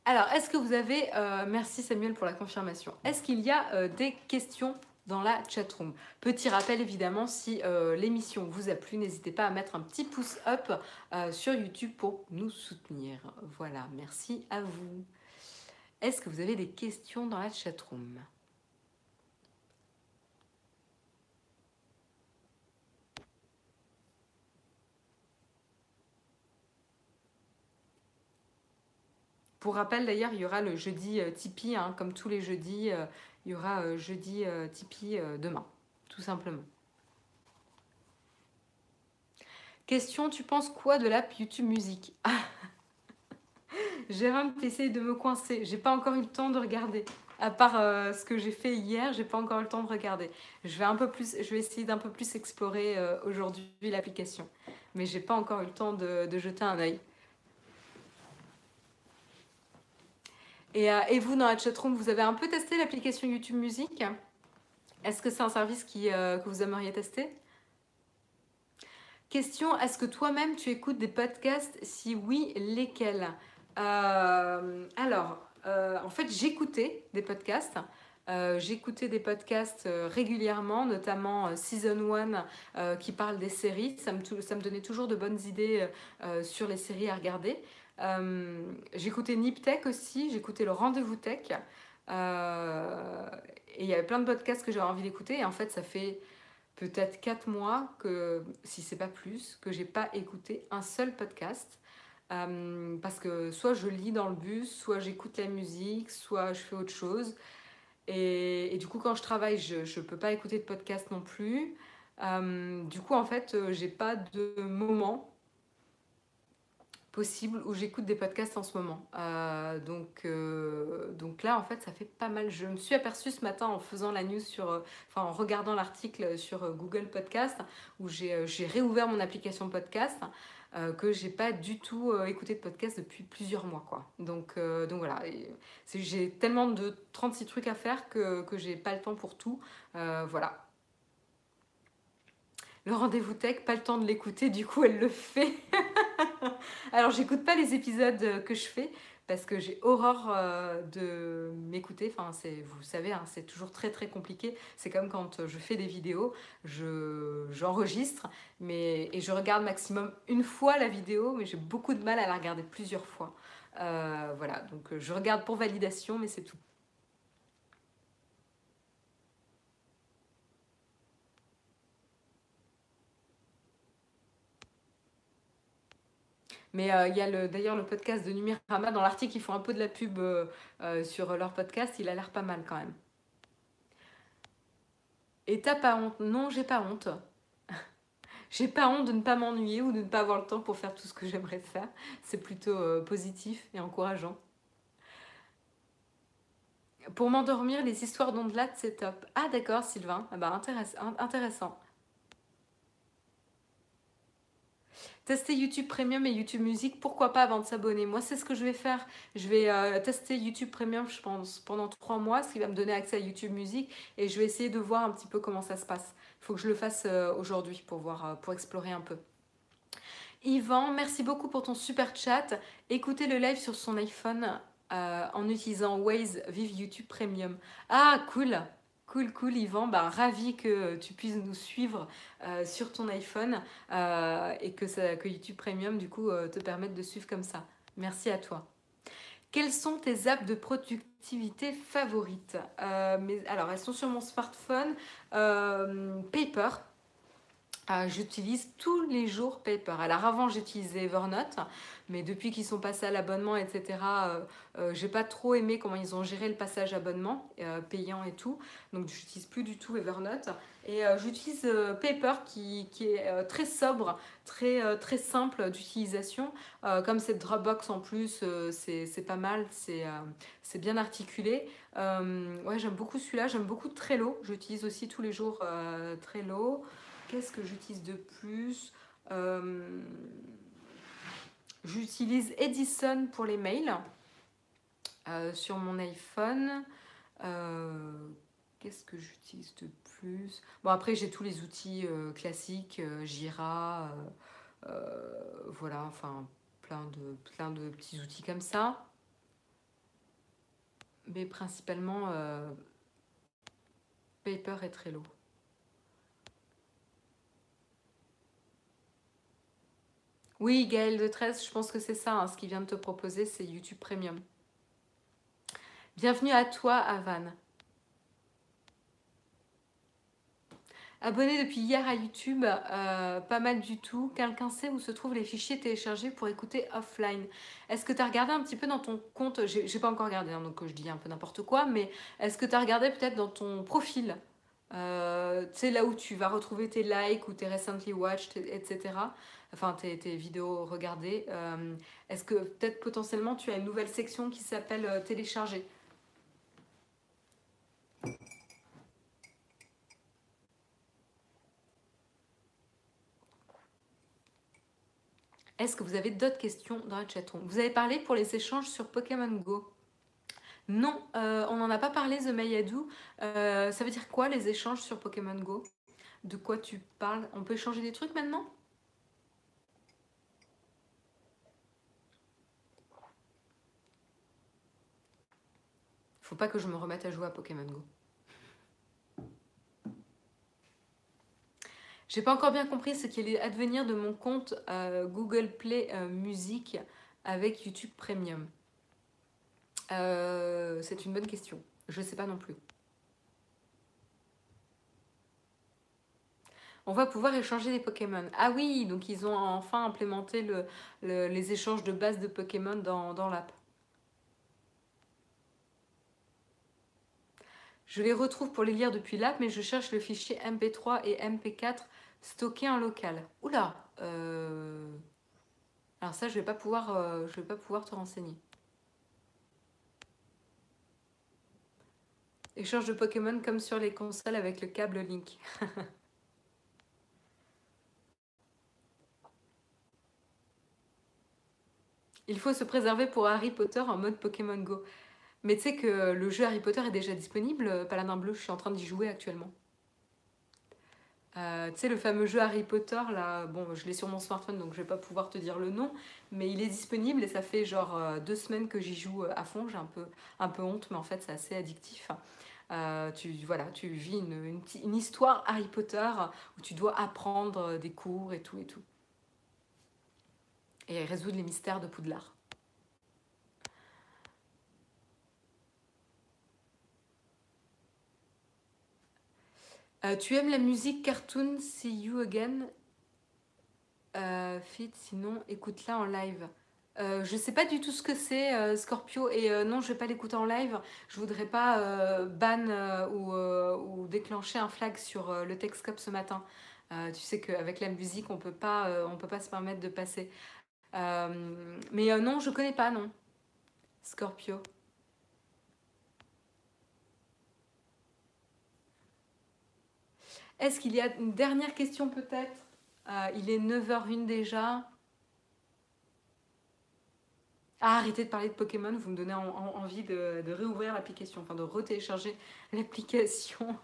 Alors, est-ce que vous avez... Euh, merci Samuel pour la confirmation. Est-ce qu'il y a des questions dans la chatroom. Petit rappel évidemment, si euh, l'émission vous a plu, n'hésitez pas à mettre un petit pouce up euh, sur YouTube pour nous soutenir. Voilà, merci à vous. Est-ce que vous avez des questions dans la chatroom? Pour rappel d'ailleurs, il y aura le jeudi euh, Tipeee, hein, comme tous les jeudis, il y aura euh, jeudi euh, Tipeee euh, demain, tout simplement. Question, tu penses quoi de l'app YouTube Musique? Jérôme, essaye de me coincer. J'ai pas encore eu le temps de regarder. À part ce que j'ai fait hier, j'ai pas encore eu le temps de regarder. Je vais un peu plus, je vais essayer d'un peu plus explorer aujourd'hui l'application, mais j'ai pas encore eu le temps de, de jeter un œil. Euh, et, vous, dans la chatroom, vous avez un peu testé l'application YouTube Music? Est-ce que c'est un service euh, que vous aimeriez tester? Question, est-ce que toi-même tu écoutes des podcasts? Si oui, lesquels? Euh, Alors, en fait, j'écoutais des podcasts. J'écoutais des podcasts régulièrement, notamment Season 1 qui parle des séries. Ça me, donnait toujours de bonnes idées sur les séries à regarder. Euh, j'écoutais Niptech aussi, j'écoutais le Rendez-vous Tech. Euh, et il y avait plein de podcasts que j'avais envie d'écouter. Et en fait, ça fait peut-être 4 mois que, si c'est pas plus, que j'ai pas écouté un seul podcast. Euh, parce que soit je lis dans le bus, soit j'écoute la musique, soit je fais autre chose. Et, du coup, quand je travaille, je ne peux pas écouter de podcast non plus. du coup, en fait, j'ai pas de moment possible où j'écoute des podcasts en ce moment. Euh, donc, euh, donc là, en fait, ça fait pas mal. Je me suis aperçue ce matin en faisant la news sur, euh, en regardant l'article sur Google Podcast, où j'ai réouvert mon application podcast, que j'ai pas du tout écouté de podcast depuis plusieurs mois, quoi. Donc, donc voilà, j'ai tellement de 36 trucs à faire que, que j'ai pas le temps pour tout. voilà, le rendez-vous tech, pas le temps de l'écouter, du coup elle le fait. Alors j'écoute pas les épisodes que je fais parce que j'ai horreur euh, de m'écouter. C'est, vous savez, hein, c'est toujours très très compliqué. C'est comme quand je fais des vidéos, je, j'enregistre, mais et je regarde maximum une fois la vidéo, mais j'ai beaucoup de mal à la regarder plusieurs fois. Euh, voilà, donc je regarde pour validation, mais c'est tout. Mais euh, il y a d'ailleurs le podcast de Numirama. Dans l'article, ils font un peu de la pub euh, euh, sur leur podcast. Il a l'air pas mal quand même. Et t'as pas honte? Non, j'ai pas honte. j'ai pas honte de ne pas m'ennuyer ou de ne pas avoir le temps pour faire tout ce que j'aimerais faire. C'est plutôt positif et encourageant. Pour m'endormir, les histoires d'ondelat, c'est top. Ah d'accord, Sylvain. Ah bah, intéressant. Tester YouTube Premium et YouTube Music, pourquoi pas avant de s'abonner Moi, c'est ce que je vais faire. Je vais euh, tester YouTube Premium, je pense, pendant trois mois, ce qui va me donner accès à YouTube Music, et je vais essayer de voir un petit peu comment ça se passe. Il faut que je le fasse euh, aujourd'hui pour voir, euh, pour explorer un peu. Yvan, merci beaucoup pour ton super chat. Écoutez le live sur son iPhone en utilisant Waze Vive YouTube Premium. Ah, cool Cool, cool, Yvan. Bah, ravi que tu puisses nous suivre euh, sur ton iPhone euh, et que, ça, que YouTube Premium, du coup, euh, te permette de suivre comme ça. Merci à toi. Quelles sont tes apps de productivité favorites? Mais, Alors, elles sont sur mon smartphone. Paper, ah, j'utilise tous les jours Paper. Alors avant j'utilisais Evernote, mais depuis qu'ils sont passés à l'abonnement, etc., euh, euh, j'ai pas trop aimé comment ils ont géré le passage abonnement, euh, payant et tout. Donc j'utilise plus du tout Evernote. Et j'utilise Paper qui, est très sobre, très, très simple d'utilisation. comme c'est Dropbox en plus, c'est pas mal, c'est bien articulé. ouais, j'aime beaucoup celui-là, j'aime beaucoup Trello. J'utilise aussi tous les jours Trello. Qu'est-ce que j'utilise de plus euh, J'utilise Edison pour les mails euh, sur mon iPhone. Euh, qu'est-ce que j'utilise de plus? Bon, après, j'ai tous les outils classiques, Jira, voilà, enfin, plein de, plein de petits outils comme ça. Mais principalement, Paper et Trello. Oui, Gaël de 13, je pense que c'est ça, hein, ce qu'il vient de te proposer, c'est YouTube Premium. Bienvenue à toi, Avan. Abonné depuis hier à YouTube, euh, pas mal du tout. Quelqu'un sait où se trouvent les fichiers téléchargés pour écouter offline Est-ce que tu as regardé un petit peu dans ton compte? J'ai pas encore regardé, hein, donc je dis un peu n'importe quoi, mais est-ce que tu as regardé peut-être dans ton profil? Euh, Tu sais, là où tu vas retrouver tes likes ou tes recently watched, etc enfin tes, vidéos regardées. Euh, est-ce que peut-être potentiellement tu as une nouvelle section qui s'appelle euh, télécharger? Est-ce que vous avez d'autres questions dans la chatroom Vous avez parlé pour les échanges sur Pokémon Go. Non, euh, on n'en a pas parlé, The Mayadou. ça veut dire quoi les échanges sur Pokémon Go? De quoi tu parles? On peut échanger des trucs maintenant? Pas que je me remette à jouer à Pokémon Go. J'ai pas encore bien compris ce qui allait advenir de mon compte euh, Google Play euh, Music avec YouTube Premium. Euh, c'est une bonne question. Je sais pas non plus. On va pouvoir échanger des Pokémon. Ah oui, donc ils ont enfin implémenté les échanges de base de Pokémon dans l'app. Je les retrouve pour les lire depuis l'app, mais je cherche le fichier MP3 et MP4 stocké en local. Oula euh... Alors ça, je vais pas pouvoir, euh, vais pas pouvoir te renseigner. Échange de Pokémon comme sur les consoles avec le câble Link. Il faut se préserver pour Harry Potter en mode Pokémon Go. Mais tu sais que le jeu Harry Potter est déjà disponible, Paladin Bleu, je suis en train d'y jouer actuellement. Euh, tu sais, le fameux jeu Harry Potter, là, bon, je l'ai sur mon smartphone, donc je vais pas pouvoir te dire le nom, mais il est disponible et ça fait genre euh, deux semaines que j'y joue euh, à fond. J'ai un peu, un honte, mais en fait, c'est assez addictif. tu, voilà, tu vis une, histoire Harry Potter où tu dois apprendre des cours et tout et tout. Et résoudre les mystères de Poudlard. Euh, tu aimes la musique cartoon See You Again? Euh, Fit, sinon écoute-la en live. Euh, je sais pas du tout ce que c'est euh, Scorpio et non je vais pas l'écouter en live. Je voudrais pas ban ou, déclencher un flag sur le Texcope ce matin. tu sais qu'avec la musique on peut pas on peut pas se permettre de passer. mais non je connais pas non. Scorpio. Est-ce qu'il y a une dernière question peut-être? Euh, Il est 9h01 déjà. Ah, arrêtez de parler de Pokémon, vous me donnez envie de, réouvrir l'application, enfin de retélécharger l'application.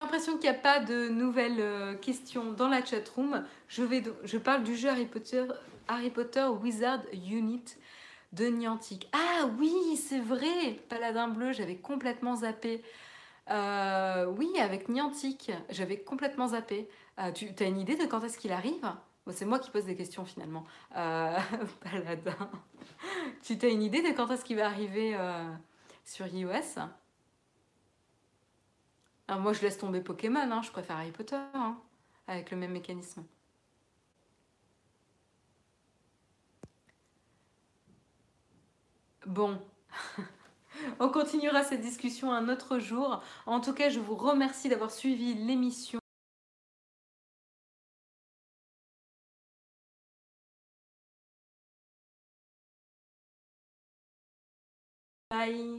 J'ai l'impression qu'il n'y a pas de nouvelles euh, questions dans la chatroom. Je, vais, je parle du jeu Harry Potter, Harry Potter Wizard Unit de Niantic. Ah oui, c'est vrai, Paladin Bleu, j'avais complètement zappé. Euh, oui, avec Niantic, j'avais complètement zappé. Euh, tu as une idée de quand est-ce qu'il arrive? C'est moi qui pose des questions finalement. Euh, Paladin. tu as une idée de quand est-ce qu'il va arriver sur iOS ah, Moi, je laisse tomber Pokémon, hein, je préfère Harry Potter, hein, avec le même mécanisme. Bon, on continuera cette discussion un autre jour. En tout cas, je vous remercie d'avoir suivi l'émission. Bye